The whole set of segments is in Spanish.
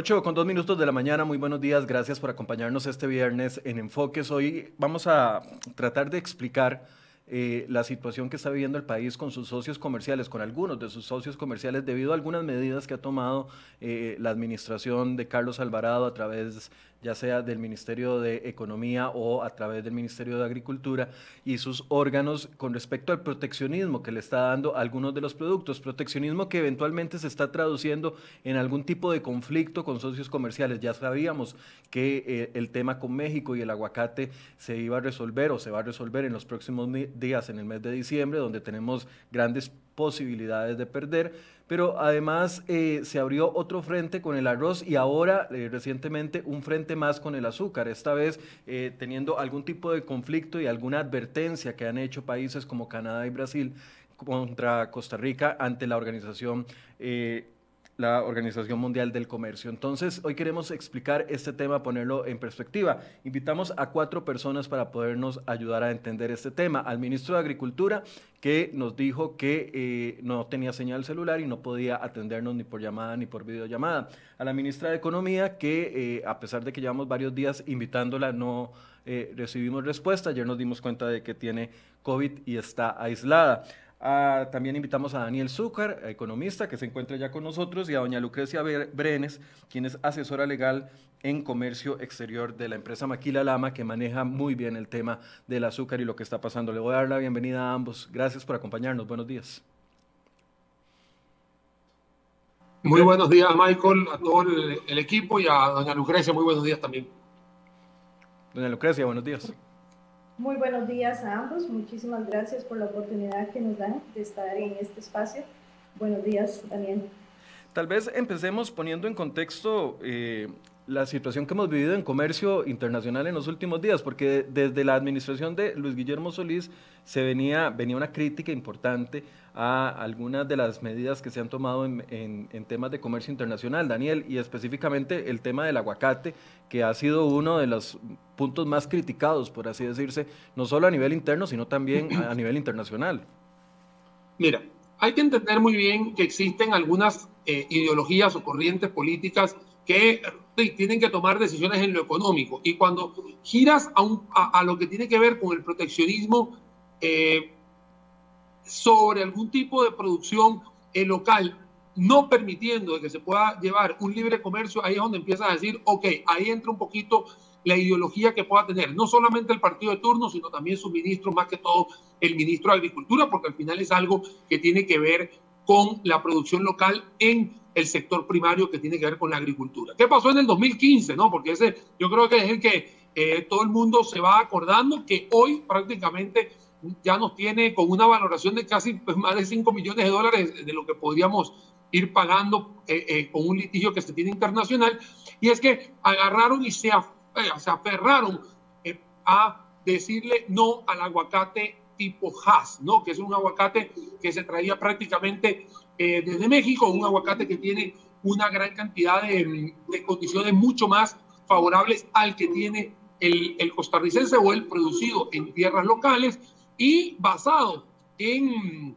8 con dos minutos de la mañana, muy buenos días, gracias por acompañarnos este viernes en Enfoques. Hoy vamos a tratar de explicar eh, la situación que está viviendo el país con sus socios comerciales, con algunos de sus socios comerciales, debido a algunas medidas que ha tomado eh, la administración de Carlos Alvarado a través ya sea del Ministerio de Economía o a través del Ministerio de Agricultura y sus órganos con respecto al proteccionismo que le está dando algunos de los productos, proteccionismo que eventualmente se está traduciendo en algún tipo de conflicto con socios comerciales. Ya sabíamos que eh, el tema con México y el aguacate se iba a resolver o se va a resolver en los próximos días, en el mes de diciembre, donde tenemos grandes posibilidades de perder. Pero además eh, se abrió otro frente con el arroz y ahora eh, recientemente un frente más con el azúcar, esta vez eh, teniendo algún tipo de conflicto y alguna advertencia que han hecho países como Canadá y Brasil contra Costa Rica ante la organización la Organización Mundial del Comercio. Entonces, hoy queremos explicar este tema, ponerlo en perspectiva. Invitamos a cuatro personas para podernos ayudar a entender este tema. Al ministro de Agricultura, que nos dijo que eh, no tenía señal celular y no podía atendernos ni por llamada ni por videollamada. A la ministra de Economía, que eh, a pesar de que llevamos varios días invitándola, no eh, recibimos respuesta. Ayer nos dimos cuenta de que tiene COVID y está aislada. Ah, también invitamos a Daniel Zúcar, economista, que se encuentra ya con nosotros, y a doña Lucrecia Brenes, quien es asesora legal en comercio exterior de la empresa Maquila Lama, que maneja muy bien el tema del azúcar y lo que está pasando. Le voy a dar la bienvenida a ambos. Gracias por acompañarnos. Buenos días. Muy buenos días, Michael, a todo el equipo y a doña Lucrecia. Muy buenos días también. Doña Lucrecia, buenos días. Muy buenos días a ambos. Muchísimas gracias por la oportunidad que nos dan de estar en este espacio. Buenos días, Daniel. Tal vez empecemos poniendo en contexto eh, la situación que hemos vivido en comercio internacional en los últimos días, porque desde la administración de Luis Guillermo Solís se venía, venía una crítica importante a algunas de las medidas que se han tomado en, en, temas de comercio internacional, Daniel, y específicamente el tema del aguacate, que ha sido uno de los puntos más criticados, por así decirse, no solo a nivel interno, sino también a nivel internacional. Mira, hay que entender muy bien que existen algunas eh, ideologías o corrientes políticas que tienen que tomar decisiones en lo económico. Y cuando giras a, a, lo que tiene que ver con el proteccionismo eh, sobre algún tipo de producción eh, local, no permitiendo que se pueda llevar un libre comercio, ahí es donde empieza a decir, ok, ahí entra un poquito la ideología que pueda tener, no solamente el partido de turno, sino también su ministro, más que todo el ministro de Agricultura, porque al final es algo que tiene que ver con la producción local en el sector primario que tiene que ver con la agricultura. ¿Qué pasó en el 2015? No? Porque ese yo creo que es el que eh, todo el mundo se va acordando que hoy prácticamente ya nos tiene con una valoración de casi pues, más de 5 millones de dólares de lo que podríamos ir pagando eh, eh, con un litigio que se tiene internacional. Y es que agarraron y se, se aferraron a decirle no al aguacate tipo Hass, ¿no? que es un aguacate que se traía prácticamente eh, desde México, un aguacate que tiene una gran cantidad de, condiciones mucho más favorables al que tiene el, el, costarricense o el producido en tierras locales y basado en,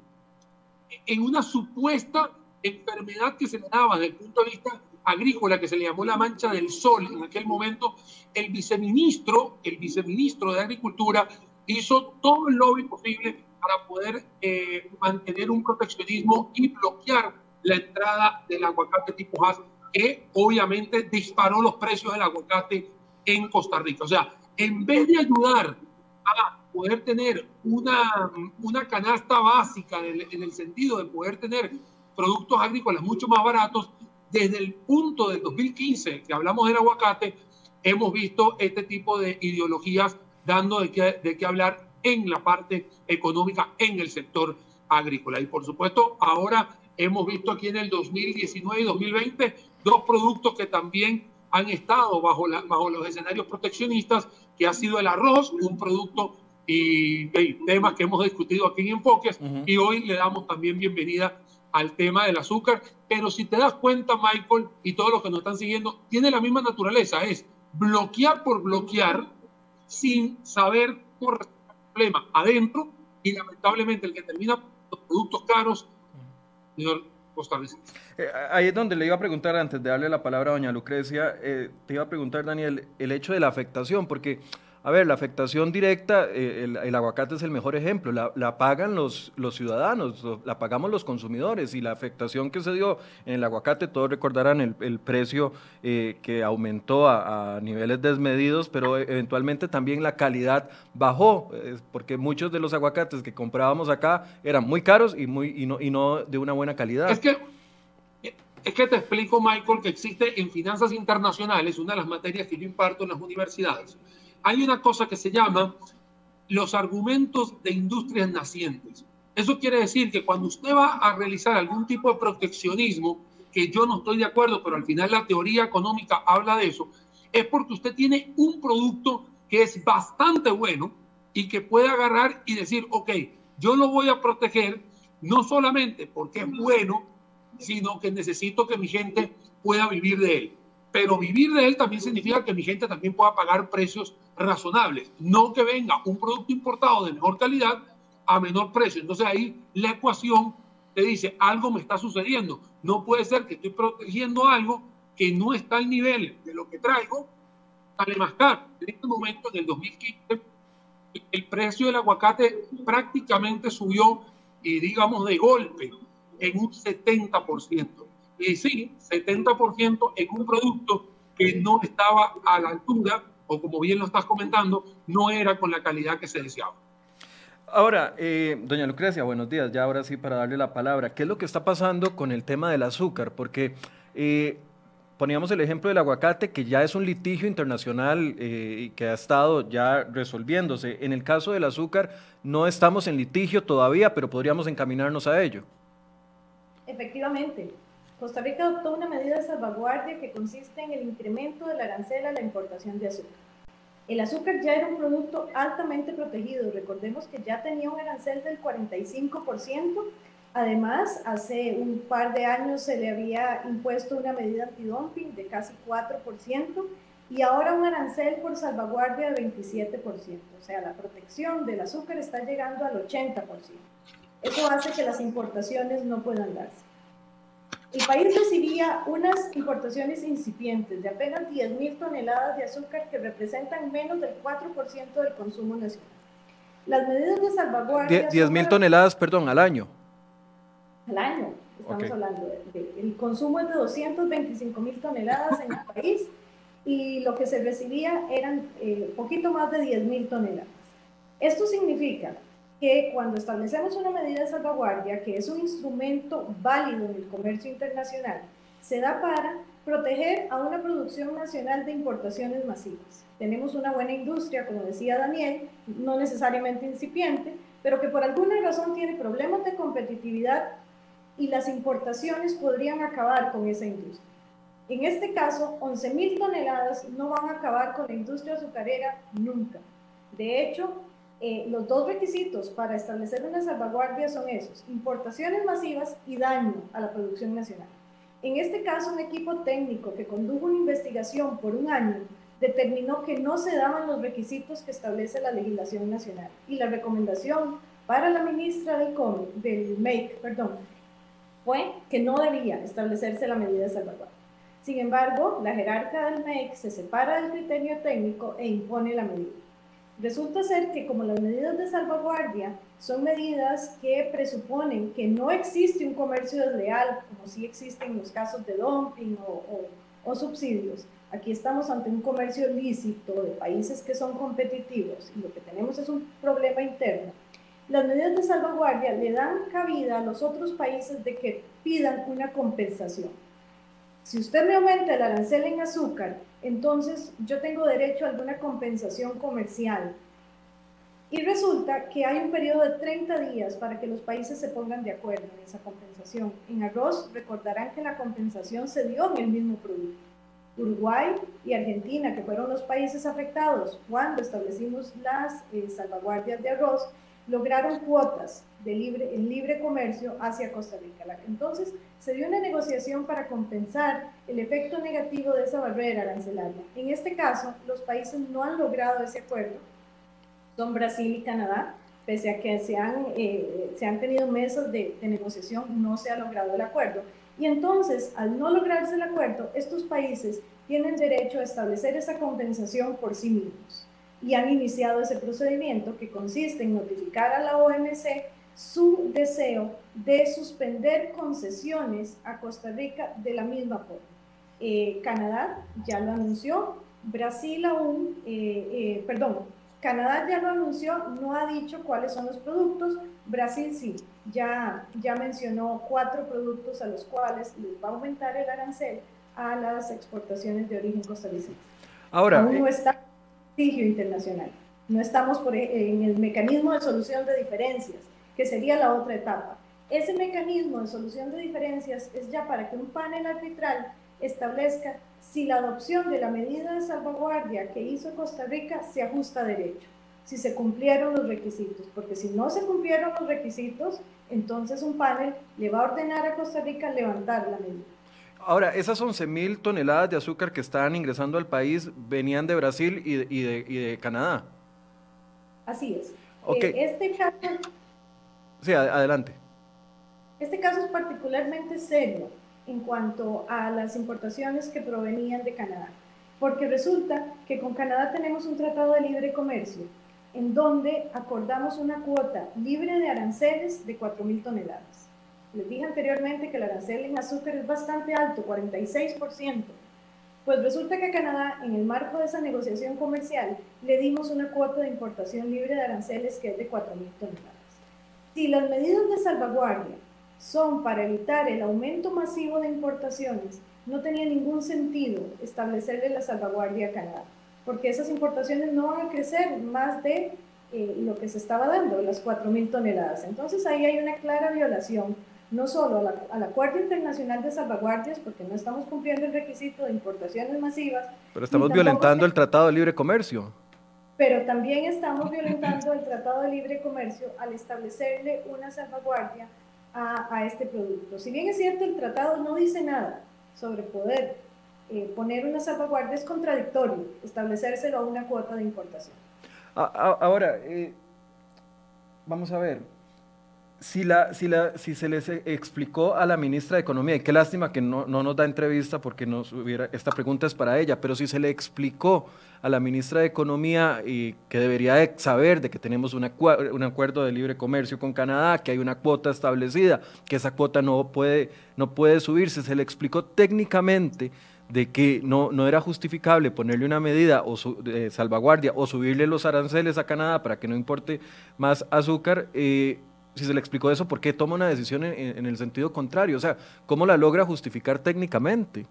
en una supuesta enfermedad que se le daba desde el punto de vista agrícola que se le llamó la mancha del sol en aquel momento, el viceministro, el viceministro de Agricultura hizo todo el lobby posible para poder eh, mantener un proteccionismo y bloquear la entrada del aguacate tipo Hass, que obviamente disparó los precios del aguacate en Costa Rica. O sea, en vez de ayudar a poder tener una, una canasta básica en el, en el sentido de poder tener productos agrícolas mucho más baratos, desde el punto del 2015 que hablamos del aguacate, hemos visto este tipo de ideologías dando de qué, de qué hablar en la parte económica en el sector agrícola. Y por supuesto, ahora hemos visto aquí en el 2019 y 2020 dos productos que también han estado bajo, la, bajo los escenarios proteccionistas, que ha sido el arroz, un producto y, temas que hemos discutido aquí en Enfoques, y hoy le damos también bienvenida al tema del azúcar. Pero si te das cuenta, Michael, y todos los que nos están siguiendo, tiene la misma naturaleza, es bloquear por bloquear sin saber el problema adentro y lamentablemente el que termina los productos caros, señor costarricenses. Eh, ahí es donde le iba a preguntar, antes de darle la palabra a doña Lucrecia, eh, te iba a preguntar, Daniel, el hecho de la afectación, porque a ver, la afectación directa, eh, el, aguacate es el mejor ejemplo, la, pagan los, los ciudadanos, la pagamos los consumidores y la afectación que se dio en el aguacate, todos recordarán el, precio eh, que aumentó a, niveles desmedidos, pero eventualmente también la calidad bajó, porque muchos de los aguacates que comprábamos acá eran muy caros y, muy, y, no, y no de una buena calidad. Es que, es que te explico, Michael, que existe en finanzas internacionales, una de las materias que yo imparto en las universidades, hay una cosa que se llama los argumentos de industrias nacientes. Eso quiere decir que cuando usted va a realizar algún tipo de proteccionismo, que yo no estoy de acuerdo, pero al final la teoría económica habla de eso, es porque usted tiene un producto que es bastante bueno y que puede agarrar y decir, ok, yo lo voy a proteger no solamente porque es bueno, sino que necesito que mi gente pueda vivir de él. Pero vivir de él también significa que mi gente también pueda pagar precios razonables, no que venga un producto importado de mejor calidad a menor precio. Entonces ahí la ecuación te dice, algo me está sucediendo. No puede ser que estoy protegiendo algo que no está al nivel de lo que traigo, sale más. En este momento, en el 2015, el precio del aguacate prácticamente subió, y digamos, de golpe en un 70%. Y sí, 70% en un producto que no estaba a la altura o como bien lo estás comentando, no era con la calidad que se deseaba. Ahora, eh, doña Lucrecia, buenos días. Ya ahora sí para darle la palabra. ¿Qué es lo que está pasando con el tema del azúcar? Porque eh, poníamos el ejemplo del aguacate, que ya es un litigio internacional eh, y que ha estado ya resolviéndose. En el caso del azúcar, no estamos en litigio todavía, pero podríamos encaminarnos a ello. Efectivamente. Costa Rica adoptó una medida de salvaguardia que consiste en el incremento del arancel a la importación de azúcar. El azúcar ya era un producto altamente protegido. Recordemos que ya tenía un arancel del 45%. Además, hace un par de años se le había impuesto una medida antidumping de casi 4% y ahora un arancel por salvaguardia de 27%. O sea, la protección del azúcar está llegando al 80%. Eso hace que las importaciones no puedan darse. El país recibía unas importaciones incipientes de apenas 10.000 toneladas de azúcar que representan menos del 4% del consumo nacional. Las medidas de salvaguardia... 10.000 toneladas, perdón, al año. Al año, estamos hablando. De, el consumo es de 225.000 toneladas en el país y lo que se recibía eran eh, poquito más de 10.000 toneladas. Esto significa que cuando establecemos una medida de salvaguardia, que es un instrumento válido en el comercio internacional, se da para proteger a una producción nacional de importaciones masivas. Tenemos una buena industria, como decía Daniel, no necesariamente incipiente, pero que por alguna razón tiene problemas de competitividad y las importaciones podrían acabar con esa industria. En este caso, 11.000 toneladas no van a acabar con la industria azucarera nunca. De hecho, eh, los dos requisitos para establecer una salvaguardia son esos, importaciones masivas y daño a la producción nacional. En este caso, un equipo técnico que condujo una investigación por un año determinó que no se daban los requisitos que establece la legislación nacional y la recomendación para la ministra del, del MEIC perdón, fue que no debía establecerse la medida de salvaguardia. Sin embargo, la jerarca del MEIC se separa del criterio técnico e impone la medida. Resulta ser que como las medidas de salvaguardia son medidas que presuponen que no existe un comercio desleal, como sí existen los casos de dumping o, subsidios, aquí estamos ante un comercio lícito de países que son competitivos y lo que tenemos es un problema interno. Las medidas de salvaguardia le dan cabida a los otros países de que pidan una compensación. Si usted me aumenta el arancel en azúcar, entonces yo tengo derecho a alguna compensación comercial. Y resulta que hay un periodo de 30 días para que los países se pongan de acuerdo en esa compensación. En arroz recordarán que la compensación se dio en el mismo producto. Uruguay y Argentina, que fueron los países afectados cuando establecimos las eh, salvaguardias de arroz, lograron cuotas de libre, en libre comercio hacia Costa Rica. Entonces, se dio una negociación para compensar el efecto negativo de esa barrera arancelaria. En este caso, los países no han logrado ese acuerdo, son Brasil y Canadá, pese a que se han, eh, se han tenido meses de, de negociación, no se ha logrado el acuerdo. Y entonces, al no lograrse el acuerdo, estos países tienen derecho a establecer esa compensación por sí mismos y han iniciado ese procedimiento que consiste en notificar a la OMC su deseo de suspender concesiones a Costa Rica de la misma forma. Eh, Canadá ya lo anunció, Brasil aún, eh, eh, perdón, Canadá ya lo anunció, no ha dicho cuáles son los productos, Brasil sí, ya, ya mencionó cuatro productos a los cuales les va a aumentar el arancel a las exportaciones de origen costarricense. Ahora, aún no está no estamos por, en el mecanismo de solución de diferencias, que sería la otra etapa. Ese mecanismo de solución de diferencias es ya para que un panel arbitral establezca si la adopción de la medida de salvaguardia que hizo Costa Rica se ajusta a derecho, si se cumplieron los requisitos, porque si no se cumplieron los requisitos, entonces un panel le va a ordenar a Costa Rica levantar la medida. Ahora, esas 11 mil toneladas de azúcar que están ingresando al país venían de Brasil y de, y de, y de Canadá. Así es. Okay. Eh, este caso... Sí, adelante. Este caso es particularmente serio en cuanto a las importaciones que provenían de Canadá, porque resulta que con Canadá tenemos un tratado de libre comercio en donde acordamos una cuota libre de aranceles de 4.000 toneladas. Les dije anteriormente que el arancel en azúcar es bastante alto, 46%. Pues resulta que Canadá, en el marco de esa negociación comercial, le dimos una cuota de importación libre de aranceles que es de 4.000 toneladas. Si las medidas de salvaguardia son para evitar el aumento masivo de importaciones, no tenía ningún sentido establecerle la salvaguardia a Canadá, porque esas importaciones no van a crecer más de eh, lo que se estaba dando, las 4.000 toneladas. Entonces ahí hay una clara violación, no solo a la, al Acuerdo Internacional de Salvaguardias, porque no estamos cumpliendo el requisito de importaciones masivas. Pero estamos violentando el Tratado de Libre Comercio. Pero también estamos violentando el Tratado de Libre Comercio al establecerle una salvaguardia a, a, este producto. Si bien es cierto, el tratado no dice nada sobre poder eh, poner una salvaguardia, es contradictorio establecérselo a una cuota de importación. Ahora, eh, vamos a ver, si, la, si, la, si se les explicó a la ministra de Economía, y qué lástima que no, no nos da entrevista porque nos hubiera, esta pregunta es para ella, pero si se le explicó a la ministra de Economía y que debería de saber de que tenemos una, un acuerdo de libre comercio con Canadá, que hay una cuota establecida, que esa cuota no puede, no puede subirse, se le explicó técnicamente de que no, no era justificable ponerle una medida o su, de salvaguardia o subirle los aranceles a Canadá para que no importe más azúcar, eh, si se le explicó eso, ¿por qué toma una decisión en, en, el sentido contrario? O sea, ¿cómo la logra justificar técnicamente?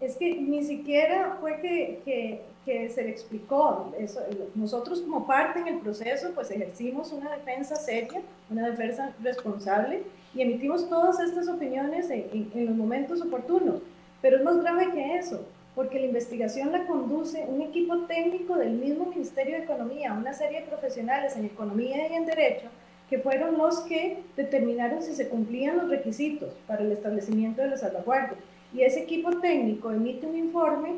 Es que ni siquiera fue que, que, que se le explicó. Eso, nosotros como parte en el proceso, pues ejercimos una defensa seria, una defensa responsable y emitimos todas estas opiniones en, en, en los momentos oportunos. Pero es más grave que eso, porque la investigación la conduce un equipo técnico del mismo Ministerio de Economía, una serie de profesionales en economía y en derecho, que fueron los que determinaron si se cumplían los requisitos para el establecimiento de la salvaguardia. Y ese equipo técnico emite un informe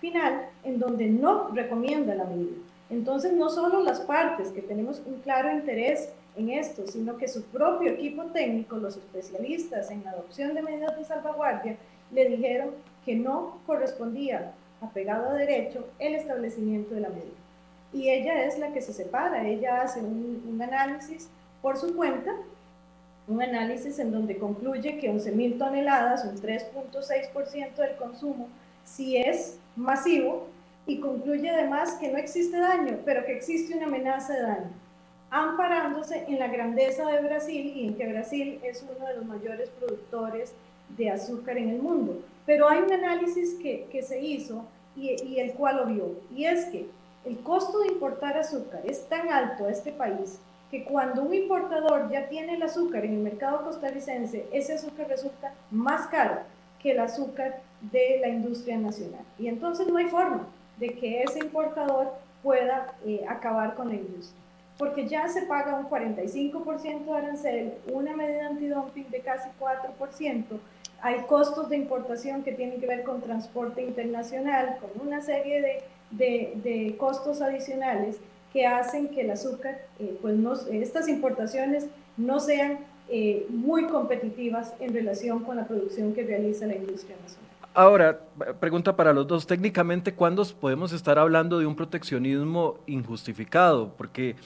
final en donde no recomienda la medida. Entonces, no solo las partes que tenemos un claro interés en esto, sino que su propio equipo técnico, los especialistas en adopción de medidas de salvaguardia, le dijeron que no correspondía, apegado a derecho, el establecimiento de la medida. Y ella es la que se separa, ella hace un análisis por su cuenta, un análisis en donde concluye que 11.000 toneladas, un 3.6% del consumo, sí es masivo, y concluye además que no existe daño, pero que existe una amenaza de daño, amparándose en la grandeza de Brasil y en que Brasil es uno de los mayores productores de azúcar en el mundo. Pero hay un análisis que, que se hizo y, y el cual lo vio, y es que el costo de importar azúcar es tan alto a este país que cuando un importador ya tiene el azúcar en el mercado costarricense, ese azúcar resulta más caro que el azúcar de la industria nacional. Y entonces no hay forma de que ese importador pueda eh, acabar con la industria. Porque ya se paga un 45% de arancel, una medida antidumping de casi 4%, hay costos de importación que tienen que ver con transporte internacional, con una serie de, de, de costos adicionales que hacen que el azúcar, pues no, estas importaciones no sean muy competitivas en relación con la producción que realiza la industria nacional. Ahora, pregunta para los dos, técnicamente, ¿cuándo podemos estar hablando de un proteccionismo injustificado? Porque,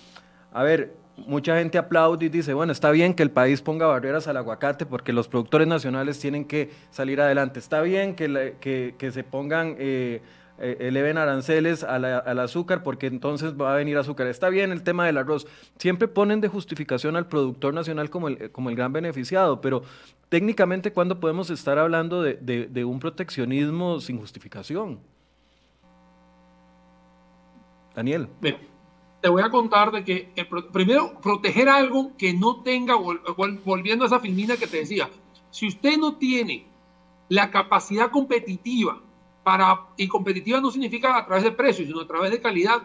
a ver, mucha gente aplaude y dice, bueno, está bien que el país ponga barreras al aguacate porque los productores nacionales tienen que salir adelante. Está bien que, que, se pongan, eh, eh, eleven aranceles al azúcar porque entonces va a venir azúcar. Está bien el tema del arroz. Siempre ponen de justificación al productor nacional como el, como el gran beneficiado, pero técnicamente, ¿cuándo podemos estar hablando de, de un proteccionismo sin justificación? Daniel te voy a contar de que primero proteger algo que no tenga, volviendo a esa filmina que te decía, si usted no tiene la capacidad competitiva para, y competitiva no significa a través de precios, sino a través de calidad,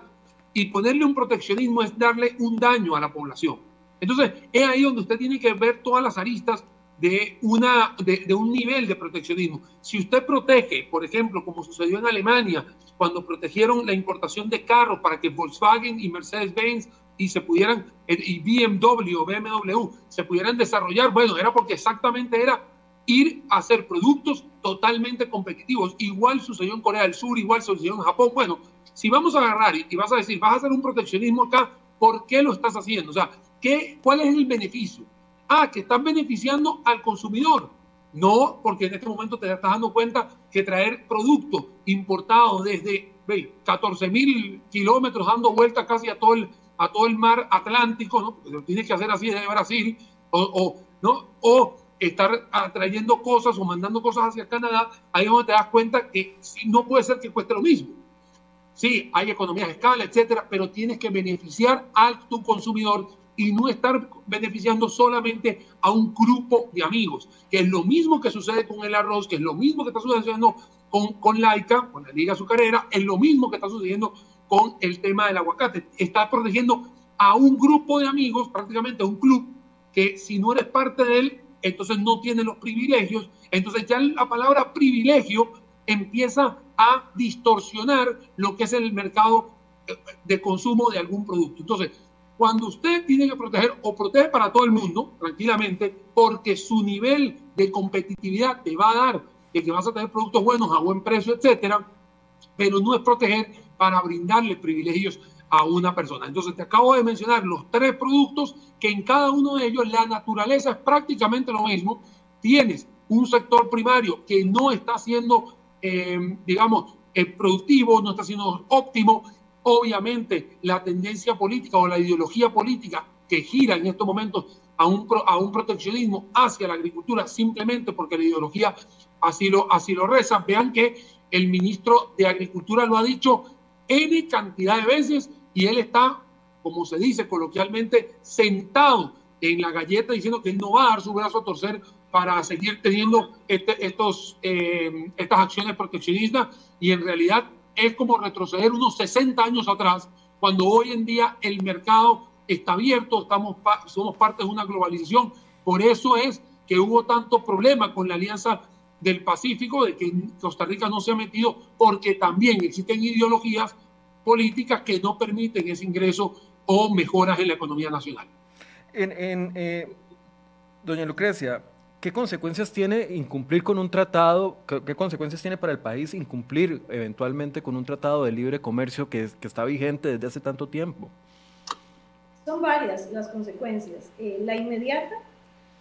y ponerle un proteccionismo es darle un daño a la población. Entonces, es ahí donde usted tiene que ver todas las aristas de, una, de, un nivel de proteccionismo. Si usted protege, por ejemplo, como sucedió en Alemania, cuando protegieron la importación de carros para que Volkswagen y Mercedes-Benz y se pudieran, y BMW, BMW, se pudieran desarrollar, bueno, era porque exactamente era ir a hacer productos totalmente competitivos. Igual sucedió en Corea del Sur, igual sucedió en Japón. Bueno, si vamos a agarrar y, vas a decir, vas a hacer un proteccionismo acá, ¿por qué lo estás haciendo? O sea, ¿qué, ¿cuál es el beneficio? Ah, que están beneficiando al consumidor. No, porque en este momento te estás dando cuenta que traer productos importados desde 14 mil kilómetros dando vueltas casi a todo el, a todo el mar Atlántico, ¿no? lo tienes que hacer así desde Brasil, o, ¿no? o estar trayendo cosas o mandando cosas hacia Canadá, ahí es donde te das cuenta que no puede ser que cueste lo mismo. Sí, hay economías de escala, etcétera, pero tienes que beneficiar a tu consumidor y no estar beneficiando solamente a un grupo de amigos, que es lo mismo que sucede con el arroz, que es lo mismo que está sucediendo con, con Laica, con la Liga Azucarera, es lo mismo que está sucediendo con el tema del aguacate. Está protegiendo a un grupo de amigos, prácticamente a un club, que si no eres parte de él, entonces no tiene los privilegios. Entonces ya la palabra privilegio empieza a distorsionar lo que es el mercado eh, de consumo de algún producto. Entonces, cuando usted tiene que proteger o protege para todo el mundo, tranquilamente, porque su nivel de competitividad te va a dar de que vas a tener productos buenos a buen precio, etcétera, pero no es proteger para brindarle privilegios a una persona. Entonces te acabo de mencionar los tres productos que en cada uno de ellos la naturaleza es prácticamente lo mismo. Tienes un sector primario que no está siendo, eh, digamos, eh, productivo, no está siendo óptimo Obviamente, la tendencia política o la ideología política que gira en estos momentos a un, a un proteccionismo hacia la agricultura simplemente porque la ideología así lo, así lo reza. Vean que el ministro de Agricultura lo ha dicho N cantidad de veces y él está, como se dice coloquialmente, sentado en la galleta diciendo que él no va a dar su brazo a torcer para seguir teniendo este, estos, eh, estas acciones proteccionistas y en realidad es como retroceder unos 60 años atrás, cuando hoy en día el mercado está abierto, estamos, somos parte de una globalización. Por eso es que hubo tanto problema con la Alianza del Pacífico, de que Costa Rica no se ha metido, porque también existen ideologías políticas que no permiten ese ingreso o mejoras en la economía nacional. En, eh, doña Lucrecia, ¿Qué consecuencias tiene incumplir con un tratado? ¿Qué, consecuencias tiene para el país incumplir eventualmente con un tratado de libre comercio que, está vigente desde hace tanto tiempo? Son varias las consecuencias. Eh, la inmediata,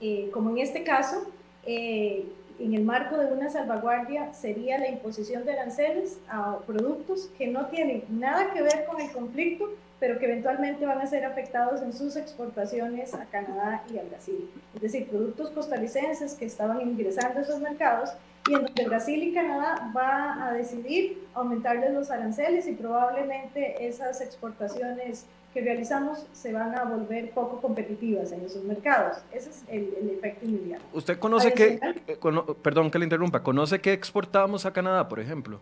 eh, como en este caso, eh, en el marco de una salvaguardia, sería la imposición de aranceles a productos que no tienen nada que ver con el conflicto, pero que eventualmente van a ser afectados en sus exportaciones a Canadá y a Brasil. Es decir, productos costarricenses que estaban ingresando a esos mercados y en donde Brasil y Canadá va a decidir aumentarles los aranceles y probablemente esas exportaciones que realizamos se van a volver poco competitivas en esos mercados. Ese es el, efecto inmediato. ¿Usted conoce qué, eh, perdón que le interrumpa, conoce qué exportamos a Canadá, por ejemplo?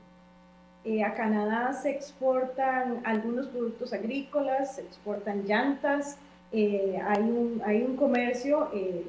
Eh, a Canadá se exportan algunos productos agrícolas, se exportan llantas, eh, hay, un, hay un comercio eh,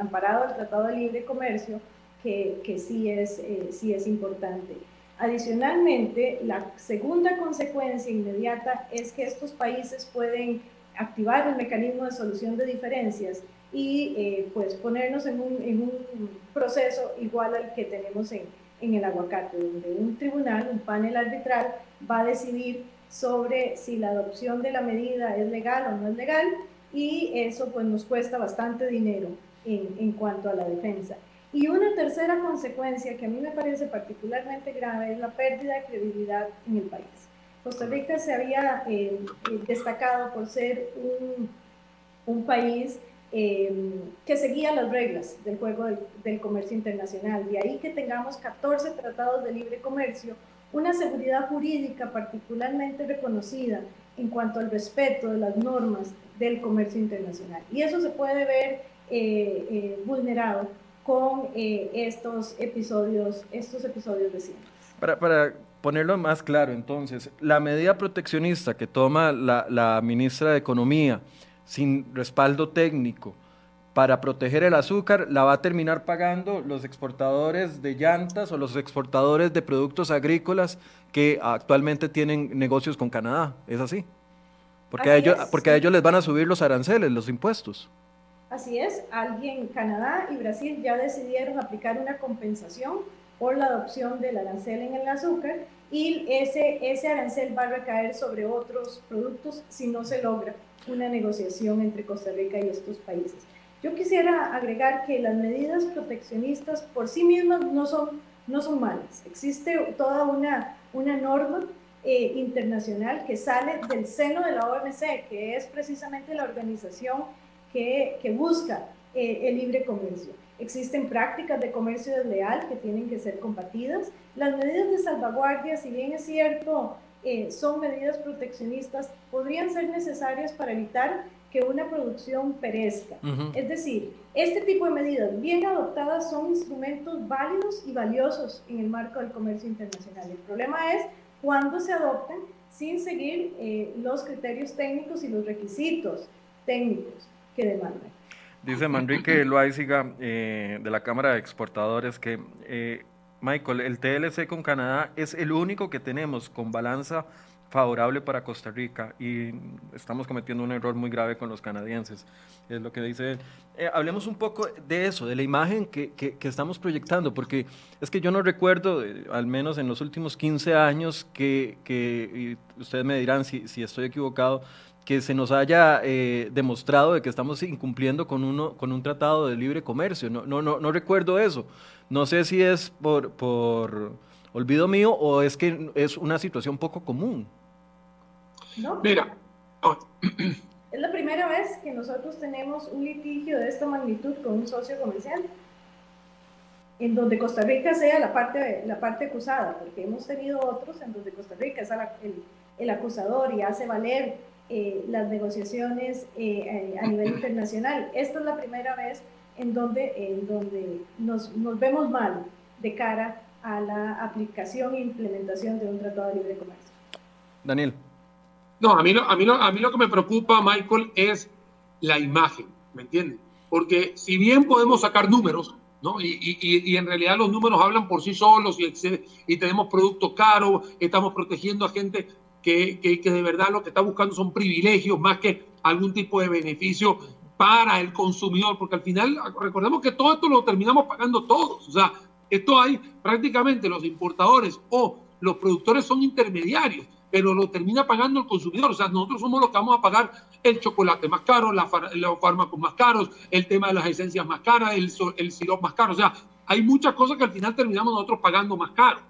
amparado al Tratado de Libre Comercio que, que sí, es, sí es importante. Adicionalmente, la segunda consecuencia inmediata es que estos países pueden activar el mecanismo de solución de diferencias y eh, pues ponernos en un, en un, proceso igual al que tenemos en, en el aguacate, donde un tribunal, un panel arbitral va a decidir sobre si la adopción de la medida es legal o no es legal y eso pues nos cuesta bastante dinero en, en cuanto a la defensa. Y una tercera consecuencia que a mí me parece particularmente grave es la pérdida de credibilidad en el país. Costa Rica se había eh, eh, destacado por ser un, un país eh, que seguía las reglas del juego del, del, comercio internacional. De ahí que tengamos 14 tratados de libre comercio, una seguridad jurídica particularmente reconocida en cuanto al respeto de las normas del comercio internacional. Y eso se puede ver vulnerado con eh, estos episodios, estos episodios recientes. Para, para, ponerlo más claro, entonces, la medida proteccionista que toma la, la ministra de Economía sin respaldo técnico para proteger el azúcar, la va a terminar pagando los exportadores de llantas o los exportadores de productos agrícolas que actualmente tienen negocios con Canadá. ¿Es así? Porque, así a ellos, es, porque sí. a ellos les van a subir los aranceles, los impuestos. Así es, alguien, Canadá y Brasil ya decidieron aplicar una compensación por la adopción del arancel en el azúcar y ese, ese arancel va a recaer sobre otros productos si no se logra una negociación entre Costa Rica y estos países. Yo quisiera agregar que las medidas proteccionistas por sí mismas no son, no son malas. Existe toda una, una norma eh, internacional que sale del seno de la OMC, que es precisamente la organización que, que busca eh, el libre comercio. Existen prácticas de comercio desleal que tienen que ser combatidas. Las medidas de salvaguardia, si bien es cierto, eh, son medidas proteccionistas, podrían ser necesarias para evitar que una producción perezca. Uh -huh. Es decir, este tipo de medidas bien adoptadas son instrumentos válidos y valiosos en el marco del comercio internacional. El problema es cuando se adoptan sin seguir eh, los criterios técnicos y los requisitos técnicos que demanda. Dice Manrique Loaiziga eh, de la Cámara de Exportadores que, eh, Michael, el TLC con Canadá es el único que tenemos con balanza favorable para Costa Rica y estamos cometiendo un error muy grave con los canadienses, es lo que dice él. Eh, hablemos un poco de eso, de la imagen que, que, que, estamos proyectando, porque es que yo no recuerdo, al menos en los últimos 15 años, que, que ustedes me dirán si, si estoy equivocado, que se nos haya eh, demostrado de que estamos incumpliendo con, uno, con un tratado de libre comercio. No, no, no, no recuerdo eso. No sé si es por, por olvido mío o es que es una situación poco común. No. Mira. Es la primera vez que nosotros tenemos un litigio de esta magnitud con un socio comercial, en donde Costa Rica sea la parte, la parte acusada, porque hemos tenido otros en donde Costa Rica es el, el acusador y hace valer eh, las negociaciones eh, a nivel internacional. Esta es la primera vez en donde, en donde nos, nos, vemos mal de cara a la aplicación e implementación de un tratado de libre comercio. Daniel. No, a mí, lo, a, mí lo, a mí lo que me preocupa, Michael, es la imagen, ¿me entiendes? Porque si bien podemos sacar números, ¿no? Y, y, y, en realidad los números hablan por sí solos y, y tenemos productos caros, estamos protegiendo a gente que, que, que, de verdad lo que está buscando son privilegios más que algún tipo de beneficio para el consumidor, porque al final recordemos que todo esto lo terminamos pagando todos, o sea, esto hay prácticamente los importadores o los productores son intermediarios, pero lo termina pagando el consumidor, o sea, nosotros somos los que vamos a pagar el chocolate más caro, la, los fármacos más caros, el tema de las esencias más caras, el, el sirope más caro, o sea, hay muchas cosas que al final terminamos nosotros pagando más caro.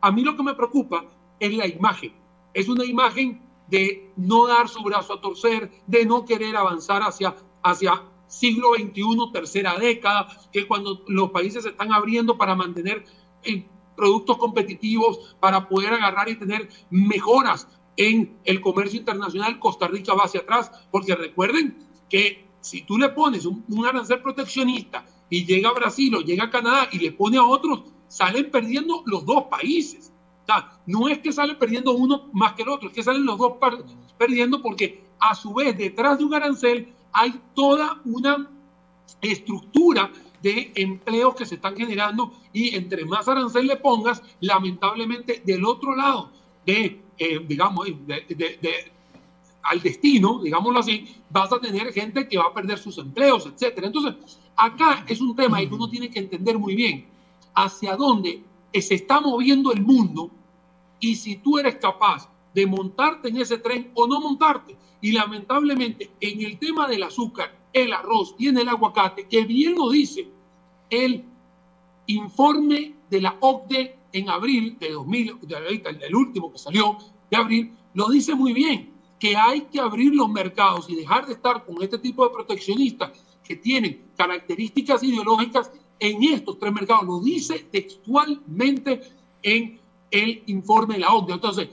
A mí lo que me preocupa es la imagen es una imagen de no dar su brazo a torcer, de no querer avanzar hacia, hacia siglo XXI, tercera década, que cuando los países se están abriendo para mantener eh, productos competitivos, para poder agarrar y tener mejoras en el comercio internacional, Costa Rica va hacia atrás, porque recuerden que si tú le pones un, un arancel proteccionista y llega a Brasil o llega a Canadá y le pone a otros, salen perdiendo los dos países no es que sale perdiendo uno más que el otro, es que salen los dos perdiendo porque a su vez detrás de un arancel hay toda una estructura de empleos que se están generando y entre más arancel le pongas, lamentablemente del otro lado de, eh, digamos, de, al destino, digámoslo así, vas a tener gente que va a perder sus empleos, etcétera. Entonces, acá es un tema y uno tiene que entender muy bien hacia dónde se está moviendo el mundo y si tú eres capaz de montarte en ese tren o no montarte. Y lamentablemente en el tema del azúcar, el arroz y en el aguacate, que bien lo dice el informe de la OCDE en abril de 2000, el último que salió de abril, lo dice muy bien, que hay que abrir los mercados y dejar de estar con este tipo de proteccionistas que tienen características ideológicas en estos tres mercados. Lo dice textualmente en el informe de la OCDE. Entonces,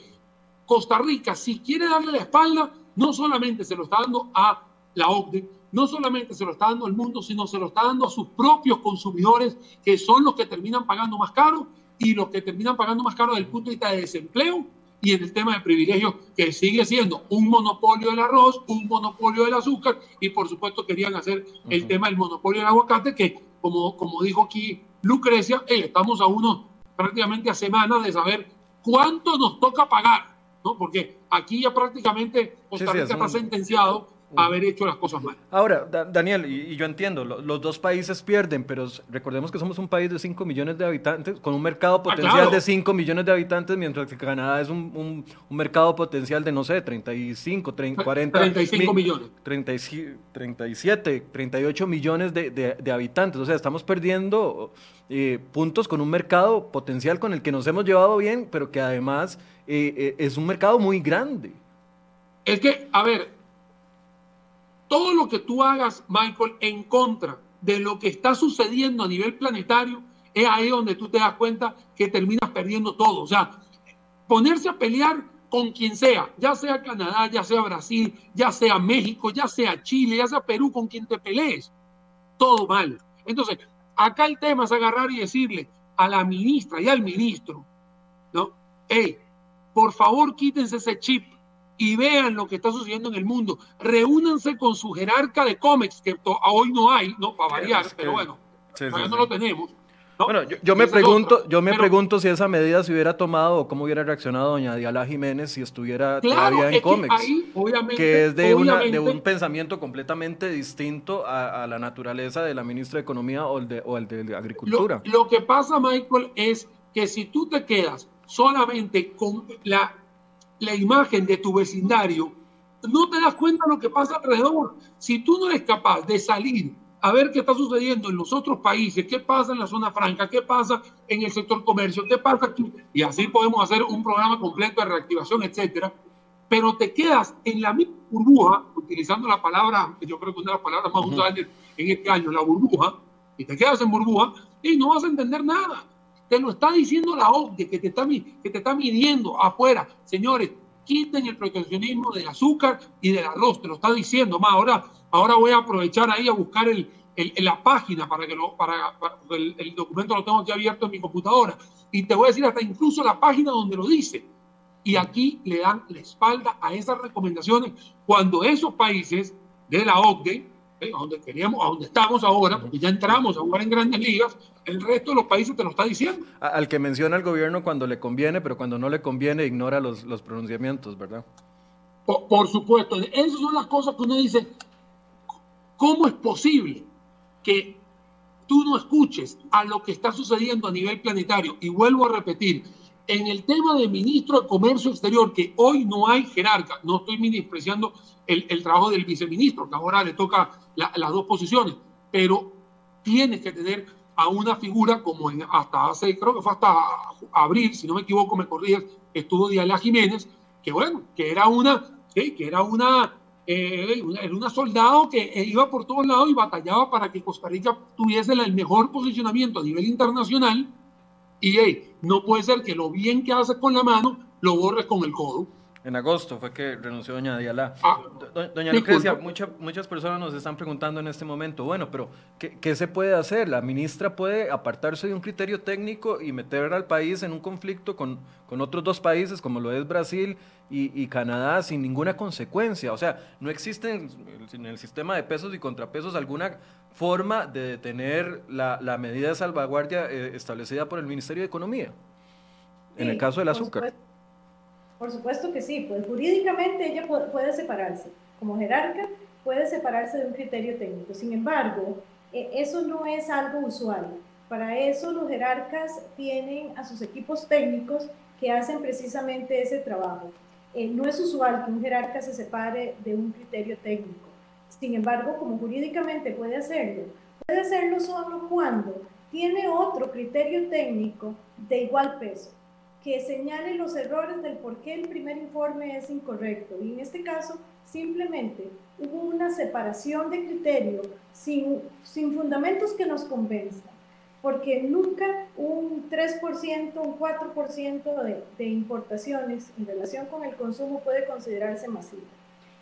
Costa Rica, si quiere darle la espalda, no solamente se lo está dando a la OCDE, no solamente se lo está dando al mundo, sino se lo está dando a sus propios consumidores, que son los que terminan pagando más caro y los que terminan pagando más caro desde el punto de vista de desempleo y en el tema de privilegios, que sigue siendo un monopolio del arroz, un monopolio del azúcar, y por supuesto querían hacer el tema del monopolio del aguacate, que como, como dijo aquí Lucrecia, estamos a uno prácticamente a semanas de saber cuánto nos toca pagar, ¿no? Porque aquí ya prácticamente Costa Rica está sentenciado haber hecho las cosas mal. Ahora, Daniel, y, yo entiendo, los dos países pierden, pero recordemos que somos un país de 5 millones de habitantes, con un mercado ah, potencial de 5 millones de habitantes, mientras que Canadá es un, un, mercado potencial de, no sé, 35, 30, 40. 35 millones. 37, 38 millones de, de, habitantes. O sea, estamos perdiendo eh, puntos con un mercado potencial con el que nos hemos llevado bien, pero que además eh, eh, es un mercado muy grande. Es que, a ver, todo lo que tú hagas, Michael, en contra de lo que está sucediendo a nivel planetario, es ahí donde tú te das cuenta que terminas perdiendo todo. O sea, ponerse a pelear con quien sea, ya sea Canadá, ya sea Brasil, ya sea México, ya sea Chile, ya sea Perú, con quien te pelees, todo mal. Entonces, acá el tema es agarrar y decirle a la ministra y al ministro, ¿no? Hey, por favor quítense ese chip y vean lo que está sucediendo en el mundo. Reúnanse con su jerarca de cómics, que hoy no hay, no para variar, pero bueno, no lo tenemos. Bueno, yo, me pregunto, yo me pregunto si esa medida se hubiera tomado o cómo hubiera reaccionado doña Diala Jiménez si estuviera todavía en cómics, que, es de, una, de un pensamiento completamente distinto a, la naturaleza de la ministra de Economía o el de, o el de Agricultura. lo que pasa, Michael, es que si tú te quedas solamente con la la imagen de tu vecindario, no te das cuenta de lo que pasa alrededor. Si tú no eres capaz de salir a ver qué está sucediendo en los otros países, qué pasa en la zona franca, qué pasa en el sector comercio, qué pasa aquí, y así podemos hacer un programa completo de reactivación, etcétera. Pero te quedas en la misma burbuja, utilizando la palabra, yo creo que una de las palabras más usadas en este año, la burbuja, y te quedas en burbuja y no vas a entender nada. Te lo está diciendo la OCDE, que te está, que te está midiendo afuera. Señores, quiten el proteccionismo del azúcar y del arroz, te lo está diciendo. Más ahora, ahora voy a aprovechar ahí a buscar el, la página para que lo, para, el, documento lo tengo aquí abierto en mi computadora. Y te voy a decir hasta incluso la página donde lo dice. Y aquí le dan la espalda a esas recomendaciones cuando esos países de la OCDE ¿eh? a donde queríamos, a donde estamos ahora, porque ya entramos a jugar en grandes ligas, el resto de los países te lo está diciendo. Al que menciona el gobierno cuando le conviene, pero cuando no le conviene ignora los, los pronunciamientos, ¿verdad? Por, supuesto, esas son las cosas que uno dice, ¿cómo es posible que tú no escuches a lo que está sucediendo a nivel planetario? Y vuelvo a repetir, en el tema del ministro de Comercio Exterior, que hoy no hay jerarca, no estoy menospreciando el, el, trabajo del viceministro, que ahora le toca las dos posiciones, pero tienes que tener a una figura como en, hasta hace, creo que fue hasta abril, si no me equivoco, me corriges, estuvo Diana Jiménez, que bueno, que era una, que era una, eh, era una soldado que iba por todos lados y batallaba para que Costa Rica tuviese el mejor posicionamiento a nivel internacional y hey, no puede ser que lo bien que hace con la mano lo borres con el codo. En agosto fue que renunció doña Diala. Ah, doña Lucrecia, muchas personas nos están preguntando en este momento, bueno, pero ¿qué, se puede hacer? La ministra puede apartarse de un criterio técnico y meter al país en un conflicto con, con otros dos países, como lo es Brasil y, Canadá, sin ninguna consecuencia. O sea, no existe en, el sistema de pesos y contrapesos alguna forma de detener la, medida de salvaguardia eh, establecida por el Ministerio de Economía, en el caso del azúcar. Por supuesto que sí, pues jurídicamente ella puede separarse. Como jerarca puede separarse de un criterio técnico. Sin embargo, e, eso no es algo usual. Para eso los jerarcas tienen a sus equipos técnicos que hacen precisamente ese trabajo. Eh, no es usual que un jerarca se separe de un criterio técnico. Sin embargo, como jurídicamente puede hacerlo, puede hacerlo solo cuando tiene otro criterio técnico de igual peso que señale los errores del por qué el primer informe es incorrecto. Y en este caso, simplemente hubo una separación de criterio sin, sin fundamentos que nos convenzan, porque nunca un 3%, un 4% de, de importaciones en relación con el consumo puede considerarse masiva.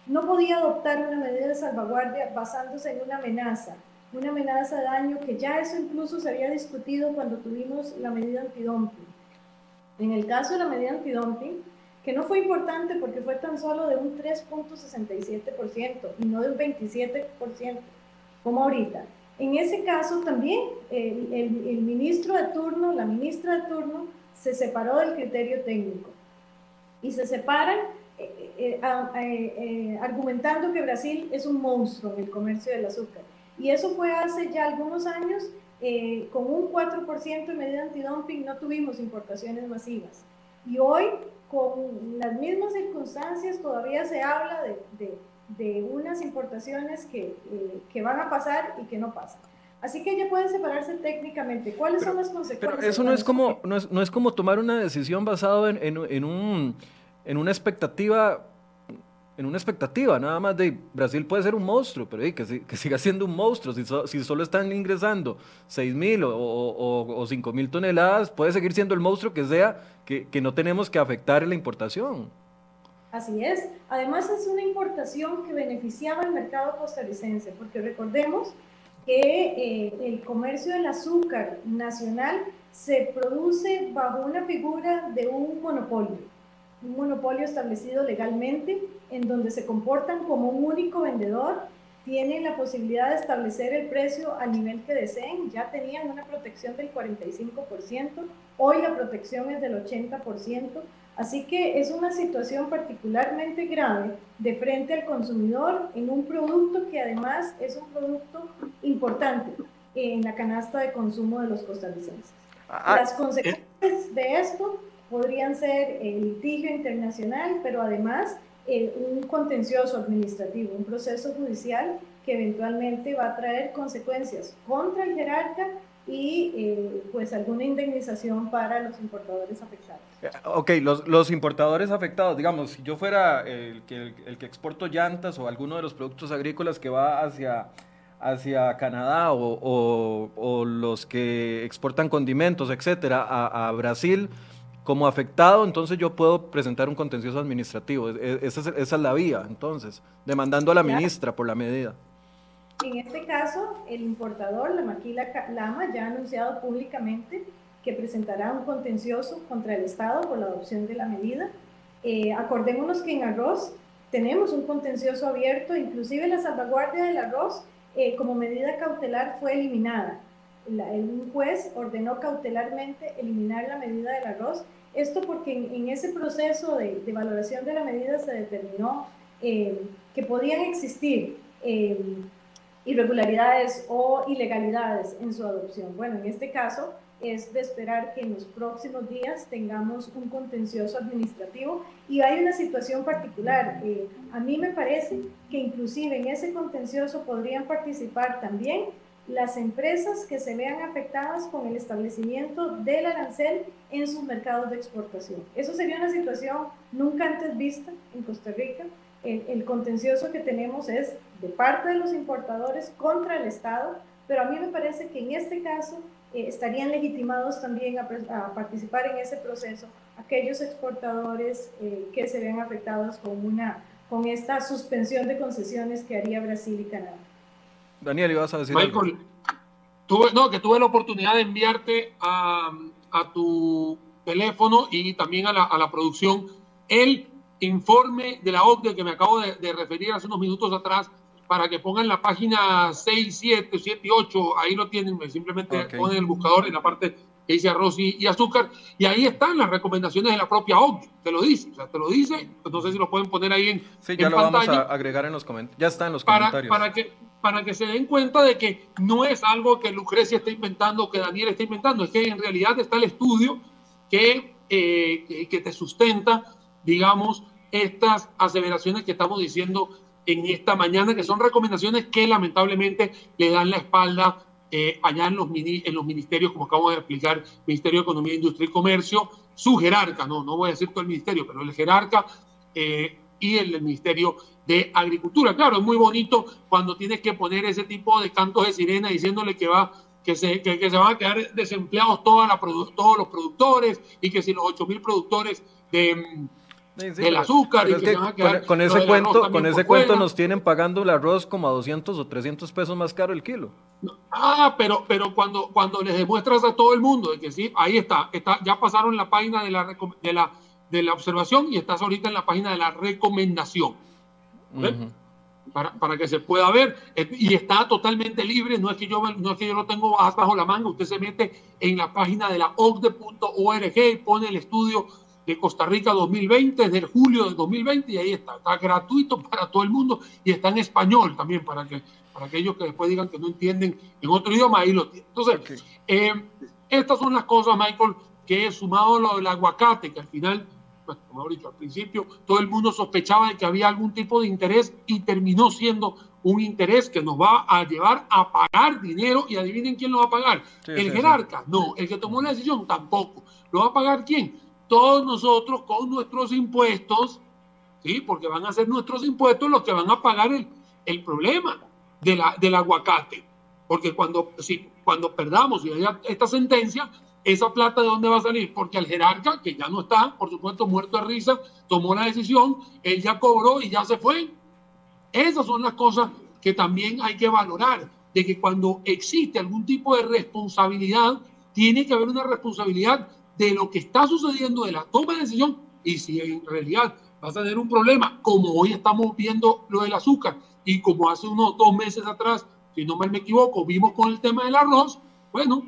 No podía adoptar una medida de salvaguardia basándose en una amenaza, una amenaza de daño que ya eso incluso se había discutido cuando tuvimos la medida antidumping en el caso de la medida antidumping, que no fue importante porque fue tan solo de un 3.67% y no de un 27% como ahorita. En ese caso también el, el, ministro de turno, la ministra de turno, se separó del criterio técnico y se separan eh, eh, eh, argumentando que Brasil es un monstruo en el comercio del azúcar. Y eso fue hace ya algunos años eh, con un 4% de medida antidumping no tuvimos importaciones masivas. Y hoy, con las mismas circunstancias, todavía se habla de, de, unas importaciones que, eh, que, van a pasar y que no pasan. Así que ella puede separarse técnicamente. ¿Cuáles son las consecuencias? Pero eso no es, como, no es, no es como tomar una decisión basada en, en, en, un, en una expectativa en una expectativa nada más de Brasil puede ser un monstruo, pero que, que, siga siendo un monstruo. Si, si solo están ingresando 6 mil o, o, 5 mil toneladas, puede seguir siendo el monstruo que sea, que, que no tenemos que afectar la importación. Así es. Además es una importación que beneficiaba al mercado costarricense, porque recordemos que eh, el comercio del azúcar nacional se produce bajo una figura de un monopolio un monopolio establecido legalmente en donde se comportan como un único vendedor, tienen la posibilidad de establecer el precio al nivel que deseen, ya tenían una protección del 45%, hoy la protección es del 80%, así que es una situación particularmente grave de frente al consumidor en un producto que además es un producto importante en la canasta de consumo de los costarricenses. Ah, Las consecuencias de esto podrían ser el litigio internacional, pero además eh, un contencioso administrativo, un proceso judicial que eventualmente va a traer consecuencias contra el jerarca y eh, pues alguna indemnización para los importadores afectados. Eh, ok, los, los importadores afectados, digamos, si yo fuera el que, el, que exporto llantas o alguno de los productos agrícolas que va hacia, hacia Canadá o, o, o los que exportan condimentos, etcétera, a, a Brasil, como afectado, entonces yo puedo presentar un contencioso administrativo. E, e, esa es, la vía, entonces, demandando a la ministra por la medida. En este caso, el importador, la Maquila Lama, ya ha anunciado públicamente que presentará un contencioso contra el Estado por la adopción de la medida. Eh, acordémonos que en arroz tenemos un contencioso abierto, inclusive la salvaguardia del arroz eh, como medida cautelar fue eliminada un juez ordenó cautelarmente eliminar la medida del arroz. Esto porque en, ese proceso de, valoración de la medida se determinó eh, que podían existir eh, irregularidades o ilegalidades en su adopción. Bueno, en este caso es de esperar que en los próximos días tengamos un contencioso administrativo y hay una situación particular. Eh, a mí me parece que inclusive en ese contencioso podrían participar también las empresas que se vean afectadas con el establecimiento del arancel en sus mercados de exportación. Eso sería una situación nunca antes vista en Costa Rica. El, contencioso que tenemos es de parte de los importadores contra el Estado, pero a mí me parece que en este caso eh, estarían legitimados también a, participar en ese proceso aquellos exportadores eh, que se ven afectados con, una, con esta suspensión de concesiones que haría Brasil y Canadá. Daniel, ibas a decir Michael, Tuve, no, que tuve la oportunidad de enviarte a, a tu teléfono y también a la, a la, producción el informe de la OCDE que me acabo de, de referir hace unos minutos atrás para que pongan la página 6, 7, 7 y 8, ahí lo tienen, simplemente ponen el buscador en la parte que dice arroz y, azúcar, y ahí están las recomendaciones de la propia OCDE, te lo dice, o sea, te lo dice, no sé si lo pueden poner ahí en Sí, ya lo vamos a agregar en los comentarios, ya está en los comentarios. Para que, para que se den cuenta de que no es algo que Lucrecia está inventando, que Daniel está inventando, es que en realidad está el estudio que, eh, que te sustenta, digamos, estas aseveraciones que estamos diciendo en esta mañana, que son recomendaciones que lamentablemente le dan la espalda eh, allá en los, en los ministerios, como acabo de explicar, Ministerio de Economía, Industria y Comercio, su jerarca, no, no voy a decir todo el ministerio, pero el jerarca eh, y el, Ministerio de Agricultura. Claro, es muy bonito cuando tienes que poner ese tipo de cantos de sirena diciéndole que va que se, que, se van a quedar desempleados toda la, todos los productores y que si los 8 mil productores de el azúcar. con, ese cuento, con ese cuento nos tienen pagando el arroz como a 200 o 300 pesos más caro el kilo. Ah, pero, pero cuando, cuando les demuestras a todo el mundo de que sí, ahí está, está ya pasaron la página de la, de la, de la observación y estás ahorita en la página de la recomendación. Para, para, que se pueda ver eh, y está totalmente libre, no es que yo no es que yo lo tengo bajo la manga, usted se mete en la página de la ocde.org y pone el estudio de Costa Rica 2020, desde julio de 2020, y ahí está, está gratuito para todo el mundo y está en español también para que para aquellos que después digan que no entienden en otro idioma, ahí lo tienen. Entonces, eh, estas son las cosas, Michael, que he sumado lo del aguacate, que al final, pues, como he dicho al principio, todo el mundo sospechaba de que había algún tipo de interés y terminó siendo un interés que nos va a llevar a pagar dinero y adivinen quién lo va a pagar. el jerarca, no, el que tomó la decisión tampoco. ¿Lo va a pagar quién? Todos nosotros con nuestros impuestos, ¿sí? porque van a ser nuestros impuestos los que van a pagar el, el problema de la, del aguacate. Porque cuando, si, cuando perdamos y esta sentencia, esa plata de dónde va a salir? Porque el jerarca, que ya no está, por supuesto, muerto de risa, tomó la decisión, él ya cobró y ya se fue. Esas son las cosas que también hay que valorar, de que cuando existe algún tipo de responsabilidad, tiene que haber una responsabilidad de lo que está sucediendo, de la toma de decisión, y si en realidad vas a tener un problema, como hoy estamos viendo lo del azúcar, y como hace unos dos meses atrás, si no mal me equivoco, vimos con el tema del arroz, bueno,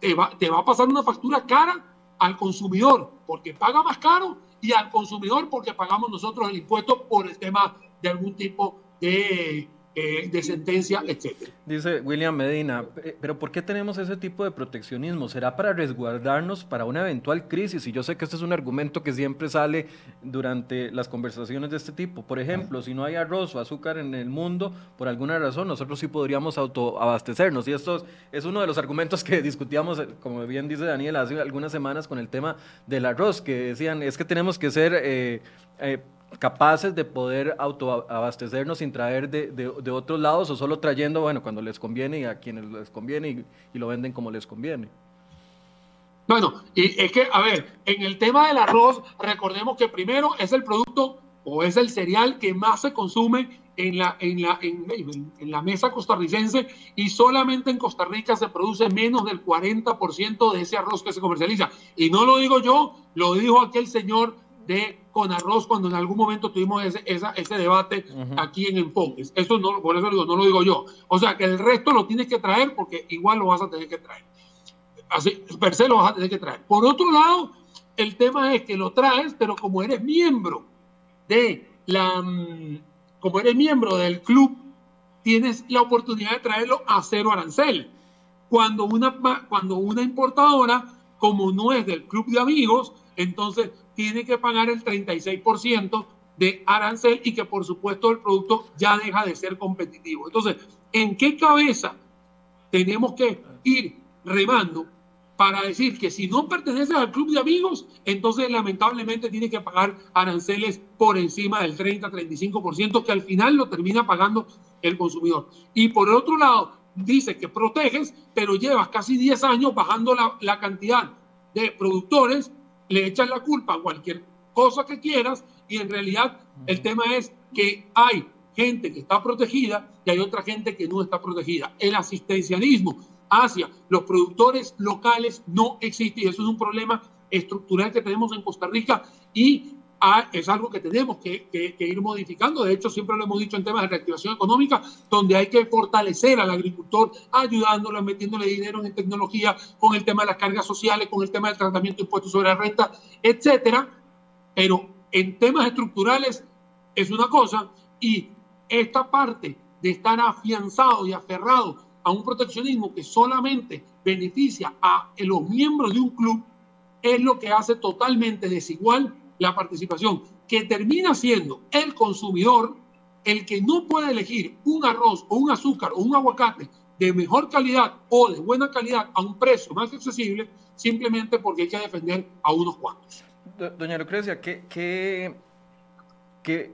te va, te va a pasar una factura cara al consumidor, porque paga más caro, y al consumidor porque pagamos nosotros el impuesto por el tema de algún tipo de eh, de sentencia, etcétera. Dice William Medina, pero ¿por qué tenemos ese tipo de proteccionismo? ¿Será para resguardarnos para una eventual crisis? Y yo sé que este es un argumento que siempre sale durante las conversaciones de este tipo. Por ejemplo, si no hay arroz o azúcar en el mundo, por alguna razón, nosotros sí podríamos autoabastecernos. Y esto es uno de los argumentos que discutíamos, como bien dice Daniel, hace algunas semanas con el tema del arroz, que decían, es que tenemos que ser... Eh, eh, capaces de poder autoabastecernos sin traer de, de, otros lados o solo trayendo, bueno, cuando les conviene y a quienes les conviene y, lo venden como les conviene. Bueno, y es que, a ver, en el tema del arroz, recordemos que primero es el producto o es el cereal que más se consume en la, en la, en, en la mesa costarricense y solamente en Costa Rica se produce menos del 40% de ese arroz que se comercializa. Y no lo digo yo, lo dijo aquel señor de con arroz cuando en algún momento tuvimos ese, ese debate aquí en Enfoques. Eso no, por eso digo, no lo digo yo. O sea, que el resto lo tienes que traer porque igual lo vas a tener que traer. Así, per se lo vas a tener que traer. Por otro lado, el tema es que lo traes, pero como eres miembro de la, mm, como eres miembro del club, tienes la oportunidad de traerlo a cero arancel. Cuando una, cuando una importadora, como no es del club de amigos, entonces tiene que pagar el 36% de arancel y que por supuesto el producto ya deja de ser competitivo. Entonces, ¿en qué cabeza tenemos que ir remando para decir que si no perteneces al club de amigos, entonces lamentablemente tiene que pagar aranceles por encima del 30-35% que al final lo termina pagando el consumidor? Y por el otro lado, dice que proteges, pero llevas casi 10 años bajando la, la cantidad de productores, le echas la culpa a cualquier cosa que quieras y en realidad el tema es que hay gente que está protegida y hay otra gente que no está protegida. El asistencialismo hacia los productores locales no existe y eso es un problema estructural que tenemos en Costa Rica y es algo que tenemos que, ir modificando. De hecho, siempre lo hemos dicho en temas de reactivación económica, donde hay que fortalecer al agricultor, ayudándolo, metiéndole dinero en tecnología, con el tema de las cargas sociales, con el tema del tratamiento de impuestos sobre la renta, etcétera. Pero en temas estructurales es una cosa y esta parte de estar afianzado y aferrado a un proteccionismo que solamente beneficia a los miembros de un club es lo que hace totalmente desigual la participación, que termina siendo el consumidor el que no puede elegir un arroz o un azúcar o un aguacate de mejor calidad o de buena calidad a un precio más accesible, simplemente porque hay que defender a unos cuantos. Doña Lucrecia, ¿qué, qué, qué,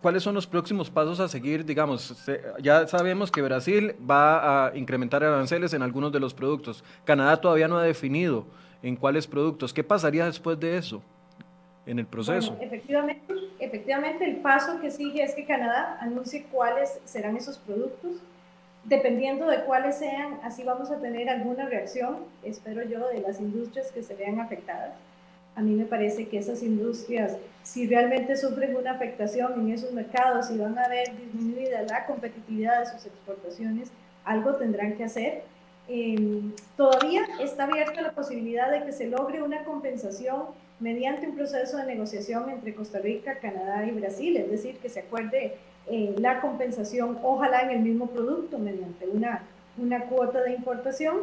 cuáles son los próximos pasos a seguir? Digamos, ya sabemos que Brasil va a incrementar aranceles en algunos de los productos. Canadá todavía no ha definido en cuáles productos. ¿Qué pasaría después de eso? En el proceso. efectivamente, efectivamente, el paso que sigue es que Canadá anuncie cuáles serán esos productos. Dependiendo de cuáles sean, así vamos a tener alguna reacción, espero yo, de las industrias que se vean afectadas. A mí me parece que esas industrias, si realmente sufren una afectación en esos mercados y van a ver disminuida la competitividad de sus exportaciones, algo tendrán que hacer. Em, todavía está abierta la posibilidad de que se logre una compensación mediante un proceso de negociación entre Costa Rica, Canadá y Brasil, es decir, que se acuerde eh, la compensación, ojalá en el mismo producto, mediante una, una cuota de importación.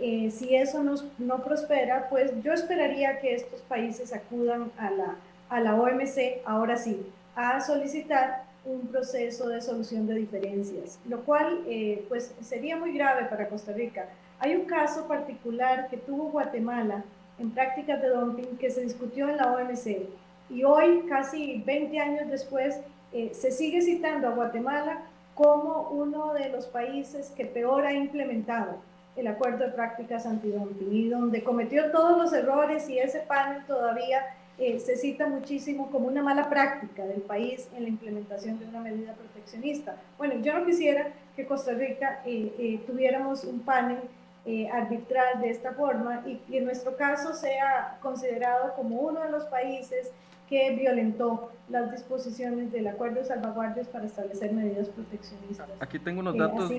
Eh, si eso no, no, prospera, pues yo esperaría que estos países acudan a la, a la OMC, ahora sí, a solicitar un proceso de solución de diferencias, lo cual eh, pues sería muy grave para Costa Rica. Hay un caso particular que tuvo Guatemala en prácticas de dumping que se discutió en la OMC. Y hoy, casi 20 años después, eh, se sigue citando a Guatemala como uno de los países que peor ha implementado el acuerdo de prácticas antidumping y donde cometió todos los errores y ese panel todavía eh, se cita muchísimo como una mala práctica del país en la implementación de una medida proteccionista. Bueno, yo no quisiera que Costa Rica eh, tuviéramos un panel eh, arbitral de esta forma y, en nuestro caso sea considerado como uno de los países que violentó las disposiciones del acuerdo de salvaguardias para establecer medidas proteccionistas. Aquí tengo unos eh, datos.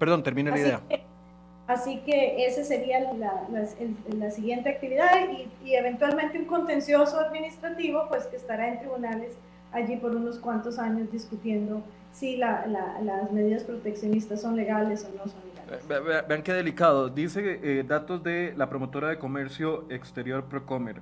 Perdón, termina la idea. así que esa sería la, la, siguiente actividad y, y, eventualmente un contencioso administrativo, pues que estará en tribunales allí por unos cuantos años discutiendo si las medidas proteccionistas son legales o no son Vean qué delicado. Dice eh, datos de la promotora de comercio exterior Procomer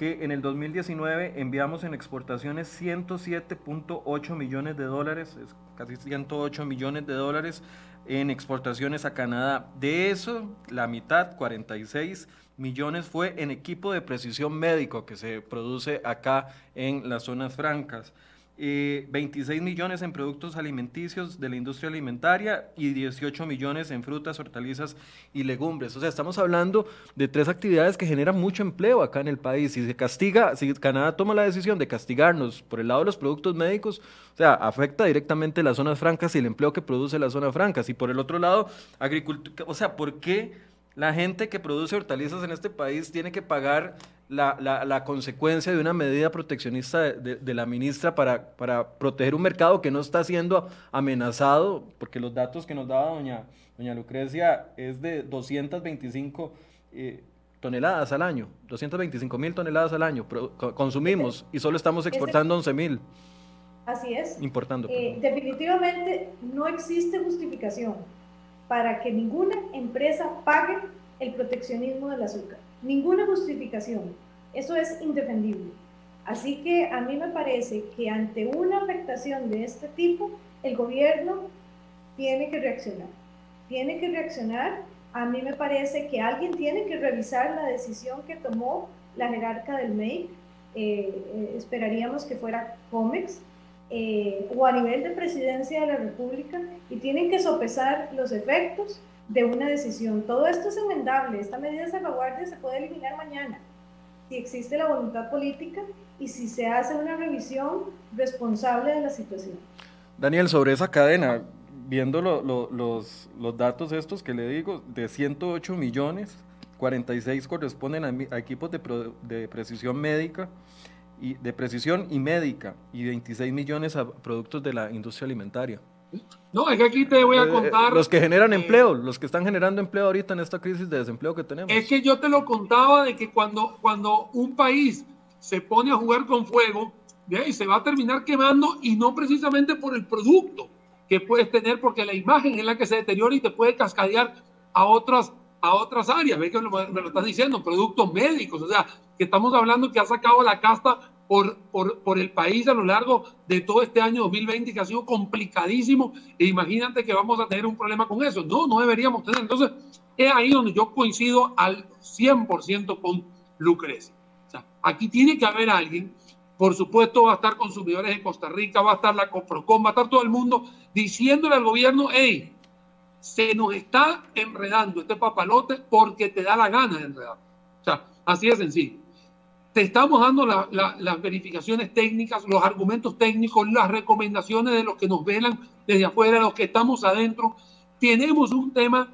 que en el 2019 enviamos en exportaciones 107.8 millones de dólares, casi 108 millones de dólares en exportaciones a Canadá. De eso, la mitad, 46 millones, fue en equipo de precisión médico que se produce acá en las zonas francas. 26 eh, millones en productos alimenticios de la industria alimentaria y 18 millones en frutas, hortalizas y legumbres. O sea, estamos hablando de tres actividades que generan mucho empleo acá en el país. Si se castiga, si Canadá toma la decisión de castigarnos por el lado de los productos médicos, o sea, afecta directamente las zonas francas y el empleo que produce la zona francas. Y por el otro lado, agricultura, o sea, ¿por qué la gente que produce hortalizas en este país tiene que pagar la, la, consecuencia de una medida proteccionista de, la ministra para, para, proteger un mercado que no está siendo amenazado, porque los datos que nos daba doña, doña Lucrecia es de 225 eh, toneladas al año, 225 mil toneladas al año consumimos y solo estamos exportando 11 mil. Así es. Importando. Eh, definitivamente no existe justificación para que ninguna empresa pague el proteccionismo del azúcar ninguna justificación. Eso es indefendible. Así que a mí me parece que ante una afectación de este tipo, el gobierno tiene que reaccionar. Tiene que reaccionar. A mí me parece que alguien tiene que revisar la decisión que tomó la jerarca del MEI. Eh, eh, esperaríamos que fuera COMEX, eh, o a nivel de presidencia de la República y tienen que sopesar los efectos de una decisión. Todo esto es enmendable, esta medida de salvaguardia se puede eliminar mañana si existe la voluntad política y si se hace una revisión responsable de la situación. Daniel, sobre esa cadena, viendo los, los datos estos que le digo, de 108 millones, 46 corresponden a, equipos de, de, precisión médica y de precisión y médica y 26 millones a productos de la industria alimentaria. No, es que aquí te voy a eh, contar. los que generan empleo, los que están generando empleo ahorita en esta crisis de desempleo que tenemos. Es que yo te lo contaba de que cuando, cuando un país se pone a jugar con fuego, y se va a terminar quemando y no precisamente por el producto que puedes tener, porque la imagen es la que se deteriora y te puede cascadear a otras a otras áreas. Ve que me lo estás diciendo, productos médicos. O sea, que estamos hablando que ha sacado la casta por, por, por, el país a lo largo de todo este año 2020, que ha sido complicadísimo. E imagínate que vamos a tener un problema con eso. No, no deberíamos tener. Entonces, es ahí donde yo coincido al 100% con Lucrecia. O sea, aquí tiene que haber alguien. Por supuesto, va a estar consumidores de Costa Rica, va a estar la Coprocom, va a estar todo el mundo diciéndole al gobierno, hey, se nos está enredando este papalote porque te da la gana de enredar. O sea, así de sencillo. Te estamos dando las verificaciones técnicas, los argumentos técnicos, las recomendaciones de los que nos velan desde afuera, los que estamos adentro. Tenemos un tema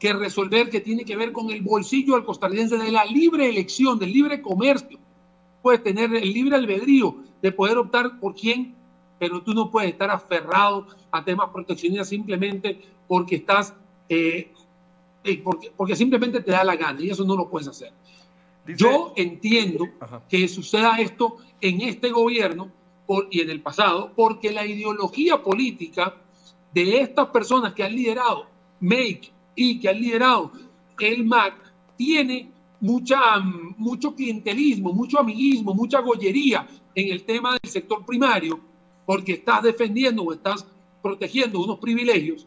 que resolver que tiene que ver con el bolsillo del costarricense, de la libre elección, del libre comercio. Puedes tener el libre albedrío de poder optar por quién, pero tú no puedes estar aferrado a temas proteccionistas simplemente porque estás, eh, eh, porque, porque, simplemente te da la gana y eso no lo puedes hacer. Yo entiendo que suceda esto en este gobierno por, y en el pasado, porque la ideología política de estas personas que han liderado Make y que han liderado el MAC tiene mucha, mucho clientelismo, mucho amiguismo, mucha gollería en el tema del sector primario, porque estás defendiendo o estás protegiendo unos privilegios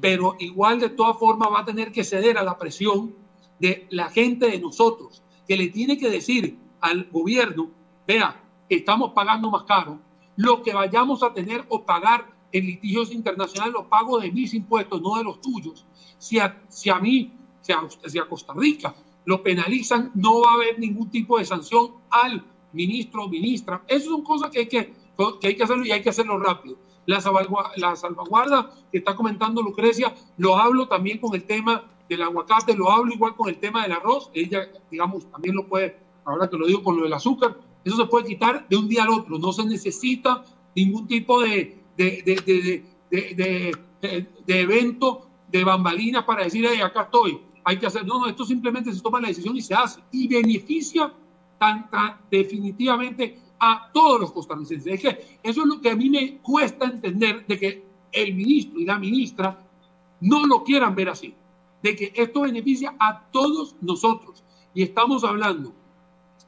pero igual de todas formas va a tener que ceder a la presión de la gente de nosotros, que le tiene que decir al gobierno, vea, estamos pagando más caro, lo que vayamos a tener o pagar en litigios internacionales lo pago de mis impuestos, no de los tuyos. Si a, si a mí, si a, si a Costa Rica lo penalizan, no va a haber ningún tipo de sanción al ministro o ministra. Esas son cosas que hay que, que, hay que hacerlo y hay que hacerlo rápido la, salvaguarda, que está comentando Lucrecia, lo hablo también con el tema del aguacate, lo hablo igual con el tema del arroz, ella, digamos, también lo puede, ahora que lo digo con lo del azúcar, eso se puede quitar de un día al otro, no se necesita ningún tipo de, de, de, de, evento, de bambalinas para decir, acá estoy, hay que hacer, no, no, esto simplemente se toma la decisión y se hace, y beneficia tan, tan definitivamente a todos los costarricenses. Es eso es lo que a mí me cuesta entender de que el ministro y la ministra no lo quieran ver así, de que esto beneficia a todos nosotros. Y estamos hablando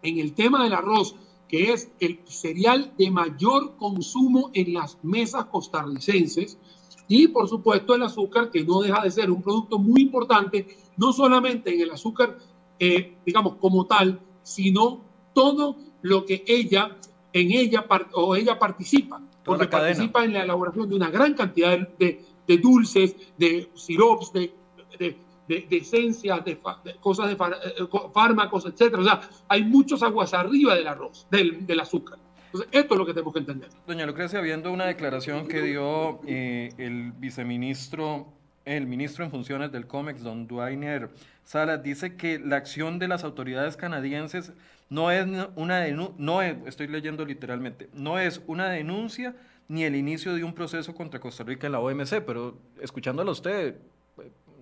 en el tema del arroz, que es el cereal de mayor consumo en las mesas costarricenses, y por supuesto el azúcar, que no deja de ser un producto muy importante, no solamente en el azúcar, eh, digamos, como tal, sino todo lo que ella, en ella o ella participa, porque participa en la elaboración de una gran cantidad de, de dulces, de sirops, de, de, de, esencias, de, cosas de eh, fármacos, etcétera. O sea, hay muchos aguas arriba del arroz, del, del azúcar. Entonces, esto es lo que tenemos que entender. Doña Lucrecia, viendo una declaración que dio eh, el viceministro, el ministro en funciones del COMEX, don Duainer Salas, dice que la acción de las autoridades canadienses no es una no estoy leyendo literalmente, no es una denuncia ni el inicio de un proceso contra Costa Rica en la OMC, pero escuchándolo a usted,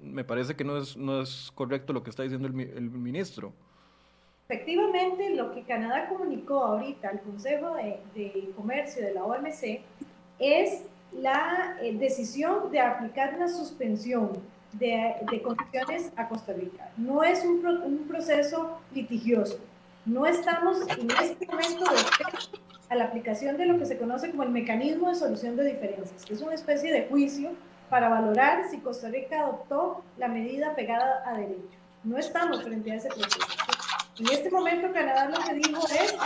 me parece que no es, no es correcto lo que está diciendo el, el ministro. Efectivamente, lo que Canadá comunicó ahorita al Consejo de, de Comercio de la OMC es la eh, decisión de aplicar una suspensión de, de, condiciones a Costa Rica. No es un, un proceso litigioso. No estamos en este momento de a la aplicación de lo que se conoce como el mecanismo de solución de diferencias, que es una especie de juicio para valorar si Costa Rica adoptó la medida pegada a derecho. No estamos frente a ese proceso. En este momento Canadá lo que dijo es,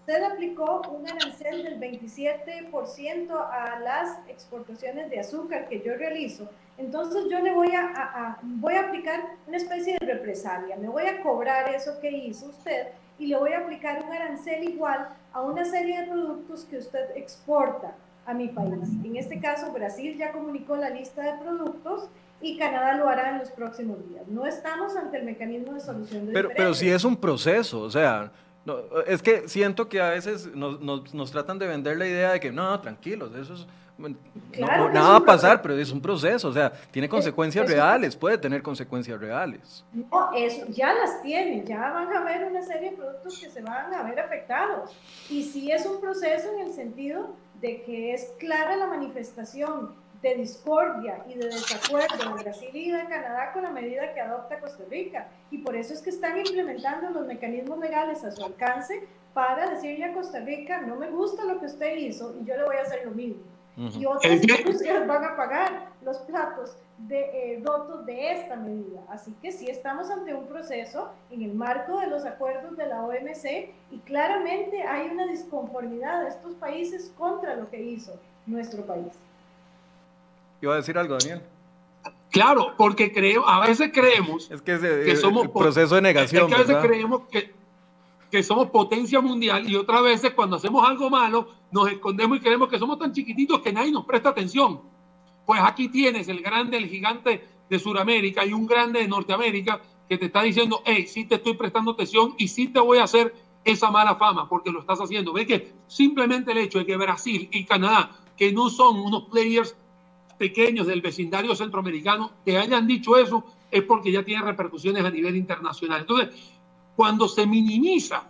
usted aplicó un arancel del 27% a las exportaciones de azúcar que yo realizo, entonces yo le voy a, voy a aplicar una especie de represalia, me voy a cobrar eso que hizo usted y le voy a aplicar un arancel igual a una serie de productos que usted exporta a mi país. En este caso, Brasil ya comunicó la lista de productos y Canadá lo hará en los próximos días. No estamos ante el mecanismo de solución de pero, Pero sí es un proceso, o sea, no, es que siento que a veces nos, nos, tratan de vender la idea de que no, tranquilos, eso es... nada va a pasar, pero es un proceso, o sea, tiene consecuencias reales, puede tener consecuencias reales. No, eso ya las tiene, ya van a haber una serie de productos que se van a ver afectados. Y sí es un proceso en el sentido de que es clara la manifestación de discordia y de desacuerdo de Brasil y de Canadá con la medida que adopta Costa Rica. Y por eso es que están implementando los mecanismos legales a su alcance para decirle a Costa Rica, no me gusta lo que usted hizo y yo le voy a hacer lo mismo. Y otras industrias van a pagar los platos de eh, dotos de esta medida. Así que sí estamos ante un proceso en el marco de los acuerdos de la OMC y claramente hay una disconformidad de estos países contra lo que hizo nuestro país. Iba a decir algo, Daniel. Claro, porque creo, a veces creemos es que, que somos el proceso de negación. Es que a veces creemos que, que somos potencia mundial y otras veces cuando hacemos algo malo nos escondemos y creemos que somos tan chiquititos que nadie nos presta atención. Pues aquí tienes el grande, el gigante de Sudamérica y un grande de Norteamérica que te está diciendo, hey, sí te estoy prestando atención y sí te voy a hacer esa mala fama porque lo estás haciendo. Ve que simplemente el hecho de que Brasil y Canadá, que no son unos players pequeños del vecindario centroamericano que hayan dicho eso es porque ya tiene repercusiones a nivel internacional. Entonces, cuando se minimiza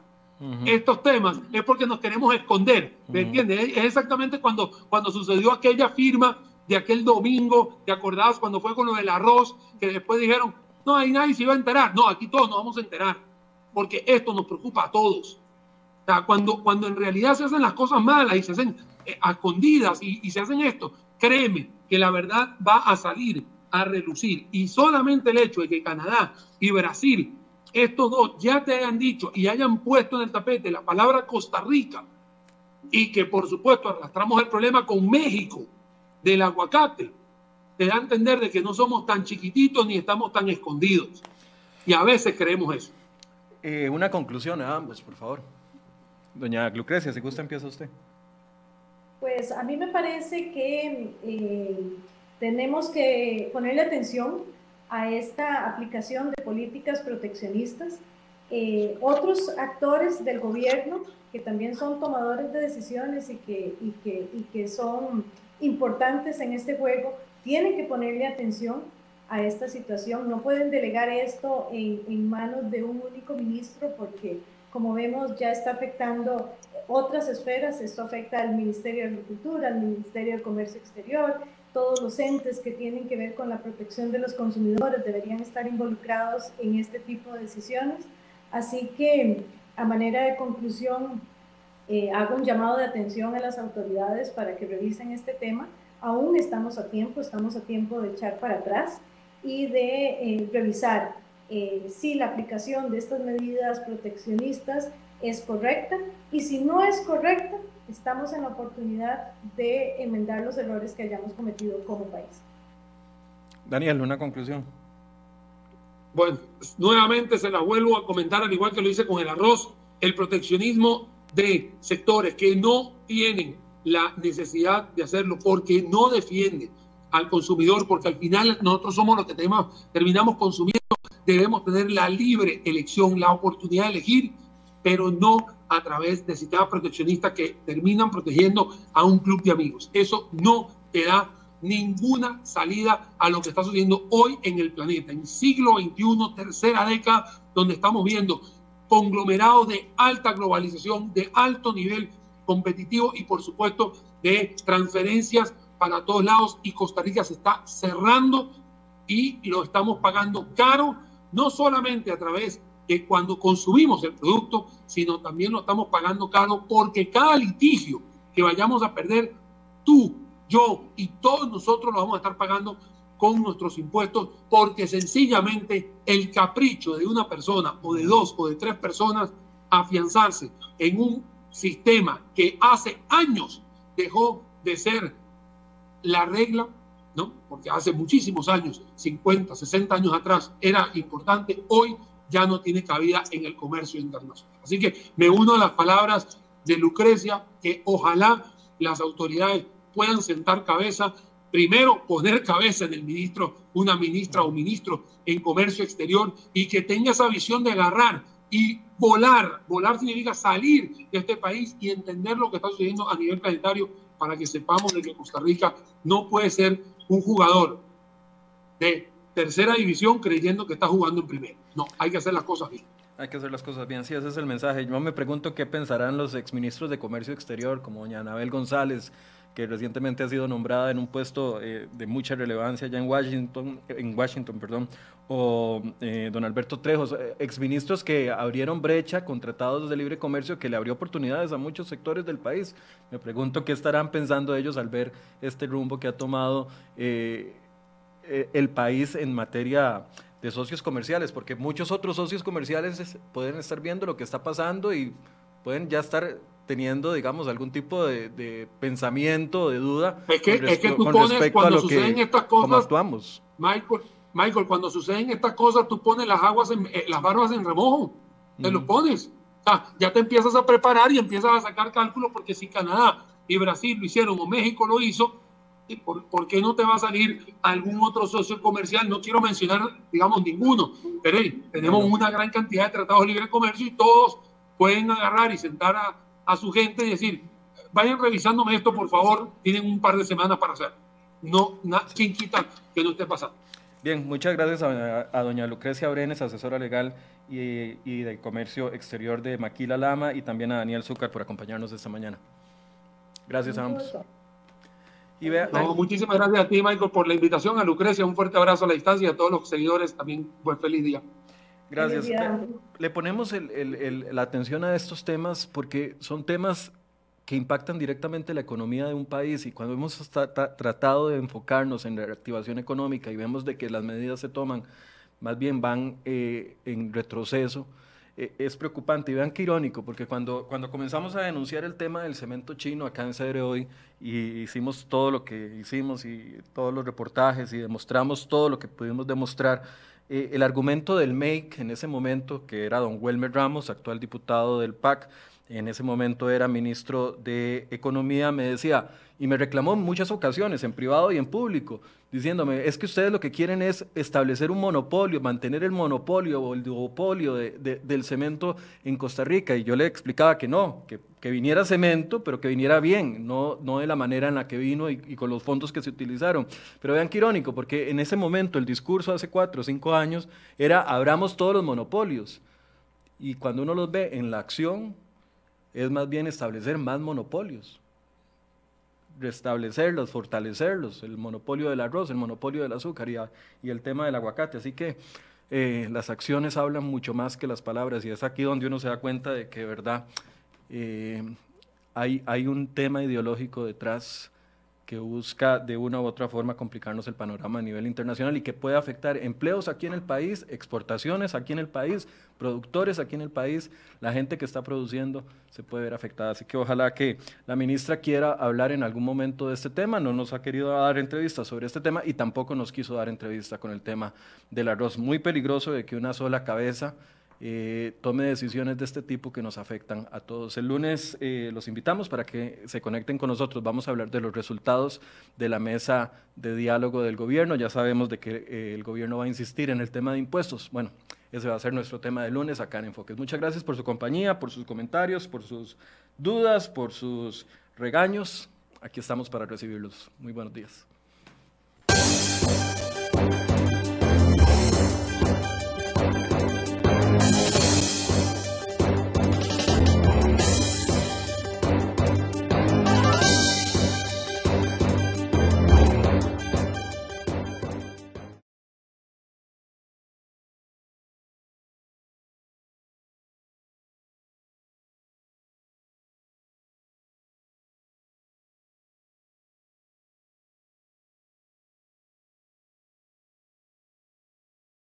estos temas es porque nos queremos esconder, ¿me entiendes? Es exactamente cuando, cuando sucedió aquella firma de aquel domingo, ¿te acordás cuando fue con lo del arroz? Que después dijeron, no, ahí nadie se iba a enterar. No, aquí todos nos vamos a enterar, porque esto nos preocupa a todos. O sea, cuando, cuando en realidad se hacen las cosas malas y se hacen eh, escondidas y, y se hacen esto, créeme, que la verdad va a salir a relucir. Y solamente el hecho de que Canadá y Brasil, estos dos, ya te hayan dicho y hayan puesto en el tapete la palabra Costa Rica y que por supuesto arrastramos el problema con México del aguacate, te da a entender de que no somos tan chiquititos ni estamos tan escondidos. Y a veces creemos eso. Eh, una conclusión a ambos, por favor. Doña Lucrecia, si gusta, empieza usted. Pues a mí me parece que eh, tenemos que ponerle atención a esta aplicación de políticas proteccionistas. Eh, otros actores del gobierno que también son tomadores de decisiones y que, y que, y que son importantes en este juego, tienen que ponerle atención a esta situación. No pueden delegar esto en, en manos de un único ministro porque, como vemos, ya está afectando otras esferas, esto afecta al Ministerio de Agricultura, al Ministerio de Comercio Exterior, todos los entes que tienen que ver con la protección de los consumidores deberían estar involucrados en este tipo de decisiones. Así que, a manera de conclusión, eh, hago un llamado de atención a las autoridades para que revisen este tema. Aún estamos a tiempo, estamos a tiempo de echar para atrás y de eh, revisar eh, si la aplicación de estas medidas proteccionistas es correcta y si no es correcta, estamos en la oportunidad de enmendar los errores que hayamos cometido como país. Daniel, una conclusión. Bueno, nuevamente se la vuelvo a comentar, al igual que lo hice con el arroz, el proteccionismo de sectores que no tienen la necesidad de hacerlo porque no defiende al consumidor, porque al final nosotros somos los que tenemos, terminamos consumiendo, debemos tener la libre elección, la oportunidad de elegir pero no a través de sistemas proteccionistas que terminan protegiendo a un club de amigos. Eso no te da ninguna salida a lo que está sucediendo hoy en el planeta, en siglo XXI, tercera década, donde estamos viendo conglomerados de alta globalización, de alto nivel competitivo y por supuesto de transferencias para todos lados y Costa Rica se está cerrando y lo estamos pagando caro, no solamente a través que cuando consumimos el producto, sino también lo estamos pagando caro porque cada litigio que vayamos a perder, tú, yo y todos nosotros lo vamos a estar pagando con nuestros impuestos porque sencillamente el capricho de una persona o de dos o de tres personas afianzarse en un sistema que hace años dejó de ser la regla, ¿no? Porque hace muchísimos años, 50, 60 años atrás, era importante, hoy ya no tiene cabida en el comercio internacional. Así que me uno a las palabras de Lucrecia, que ojalá las autoridades puedan sentar cabeza, primero poner cabeza en el ministro, una ministra o ministro en comercio exterior y que tenga esa visión de agarrar y volar. Volar significa salir de este país y entender lo que está sucediendo a nivel planetario para que sepamos de que Costa Rica no puede ser un jugador de tercera división creyendo que está jugando en primera. No, hay que hacer las cosas bien. Hay que hacer las cosas bien, sí, ese es el mensaje. Yo me pregunto qué pensarán los exministros de Comercio Exterior, como doña Anabel González, que recientemente ha sido nombrada en un puesto eh, de mucha relevancia allá en Washington, en Washington perdón, o eh, don Alberto Trejos, eh, exministros que abrieron brecha con tratados de libre comercio que le abrió oportunidades a muchos sectores del país. Me pregunto qué estarán pensando ellos al ver este rumbo que ha tomado el país en materia de socios comerciales, porque muchos otros socios comerciales pueden estar viendo lo que está pasando y pueden ya estar teniendo, digamos, algún tipo de, de pensamiento, de duda es que, es que tú pones, cuando suceden estas cosas, actuamos. Michael, Michael, cuando suceden estas cosas, tú pones las aguas, en, eh, las barbas en remojo, te lo pones. Ya te empiezas a preparar y empiezas a sacar cálculos, porque si Canadá y Brasil lo hicieron o México lo hizo, ¿Por, ¿Por, qué no te va a salir algún otro socio comercial? No quiero mencionar, digamos, ninguno, pero tenemos una gran cantidad de tratados de libre comercio y todos pueden agarrar y sentar a, a su gente y decir, vayan revisándome esto, por favor, tienen un par de semanas para hacer. No, ¿quién quita que no esté pasando? Bien, muchas gracias a, doña Lucrecia Brenes, asesora legal y, y de comercio exterior de Maquila Lama, y también a Daniel Zúcar por acompañarnos esta mañana. Gracias a ambos. Y muchísimas gracias a ti, Michael, por la invitación. A Lucrecia, un fuerte abrazo a la distancia y a todos los seguidores también. Buen feliz día. Gracias. Le ponemos la atención a estos temas porque son temas que impactan directamente la economía de un país y cuando hemos tratado de enfocarnos en la reactivación económica y vemos de que las medidas se toman, más bien van eh, en retroceso, eh, es preocupante. Y vean qué irónico, porque cuando, cuando comenzamos a denunciar el tema del cemento chino acá en CDR hoy, y hicimos todo lo que hicimos y todos los reportajes y demostramos todo lo que pudimos demostrar, eh, el argumento del MAKE en ese momento, que era don Welmer Ramos, actual diputado del PAC, en ese momento era ministro de Economía, me decía, y me reclamó en muchas ocasiones, en privado y en público, diciéndome, es que ustedes lo que quieren es establecer un monopolio, mantener el monopolio o el duopolio del cemento en Costa Rica. Y yo le explicaba que no, que, viniera cemento, pero que viniera bien, no, no de la manera en la que vino y, y, con los fondos que se utilizaron. Pero vean qué irónico, porque en ese momento el discurso hace cuatro o cinco años era abramos todos los monopolios. Y cuando uno los ve en la acción, es más bien establecer más monopolios, restablecerlos, fortalecerlos, el monopolio del arroz, el monopolio del azúcar y, el tema del aguacate. Así que eh, las acciones hablan mucho más que las palabras y es aquí donde uno se da cuenta de que, verdad, eh, hay, hay un tema ideológico detrás que busca de una u otra forma complicarnos el panorama a nivel internacional y que puede afectar empleos aquí en el país, exportaciones aquí en el país, productores aquí en el país, la gente que está produciendo se puede ver afectada. Así que ojalá que la ministra quiera hablar en algún momento de este tema. No nos ha querido dar entrevistas sobre este tema y tampoco nos quiso dar entrevista con el tema del arroz. Muy peligroso de que una sola cabeza eh, tome decisiones de este tipo que nos afectan a todos. El lunes eh, los invitamos para que se conecten con nosotros. Vamos a hablar de los resultados de la mesa de diálogo del gobierno. Ya sabemos de que eh, el gobierno va a insistir en el tema de impuestos. Bueno, ese va a ser nuestro tema de lunes acá en Enfoques. Muchas gracias por su compañía, por sus comentarios, por sus dudas, por sus regaños. Aquí estamos para recibirlos. Muy buenos días.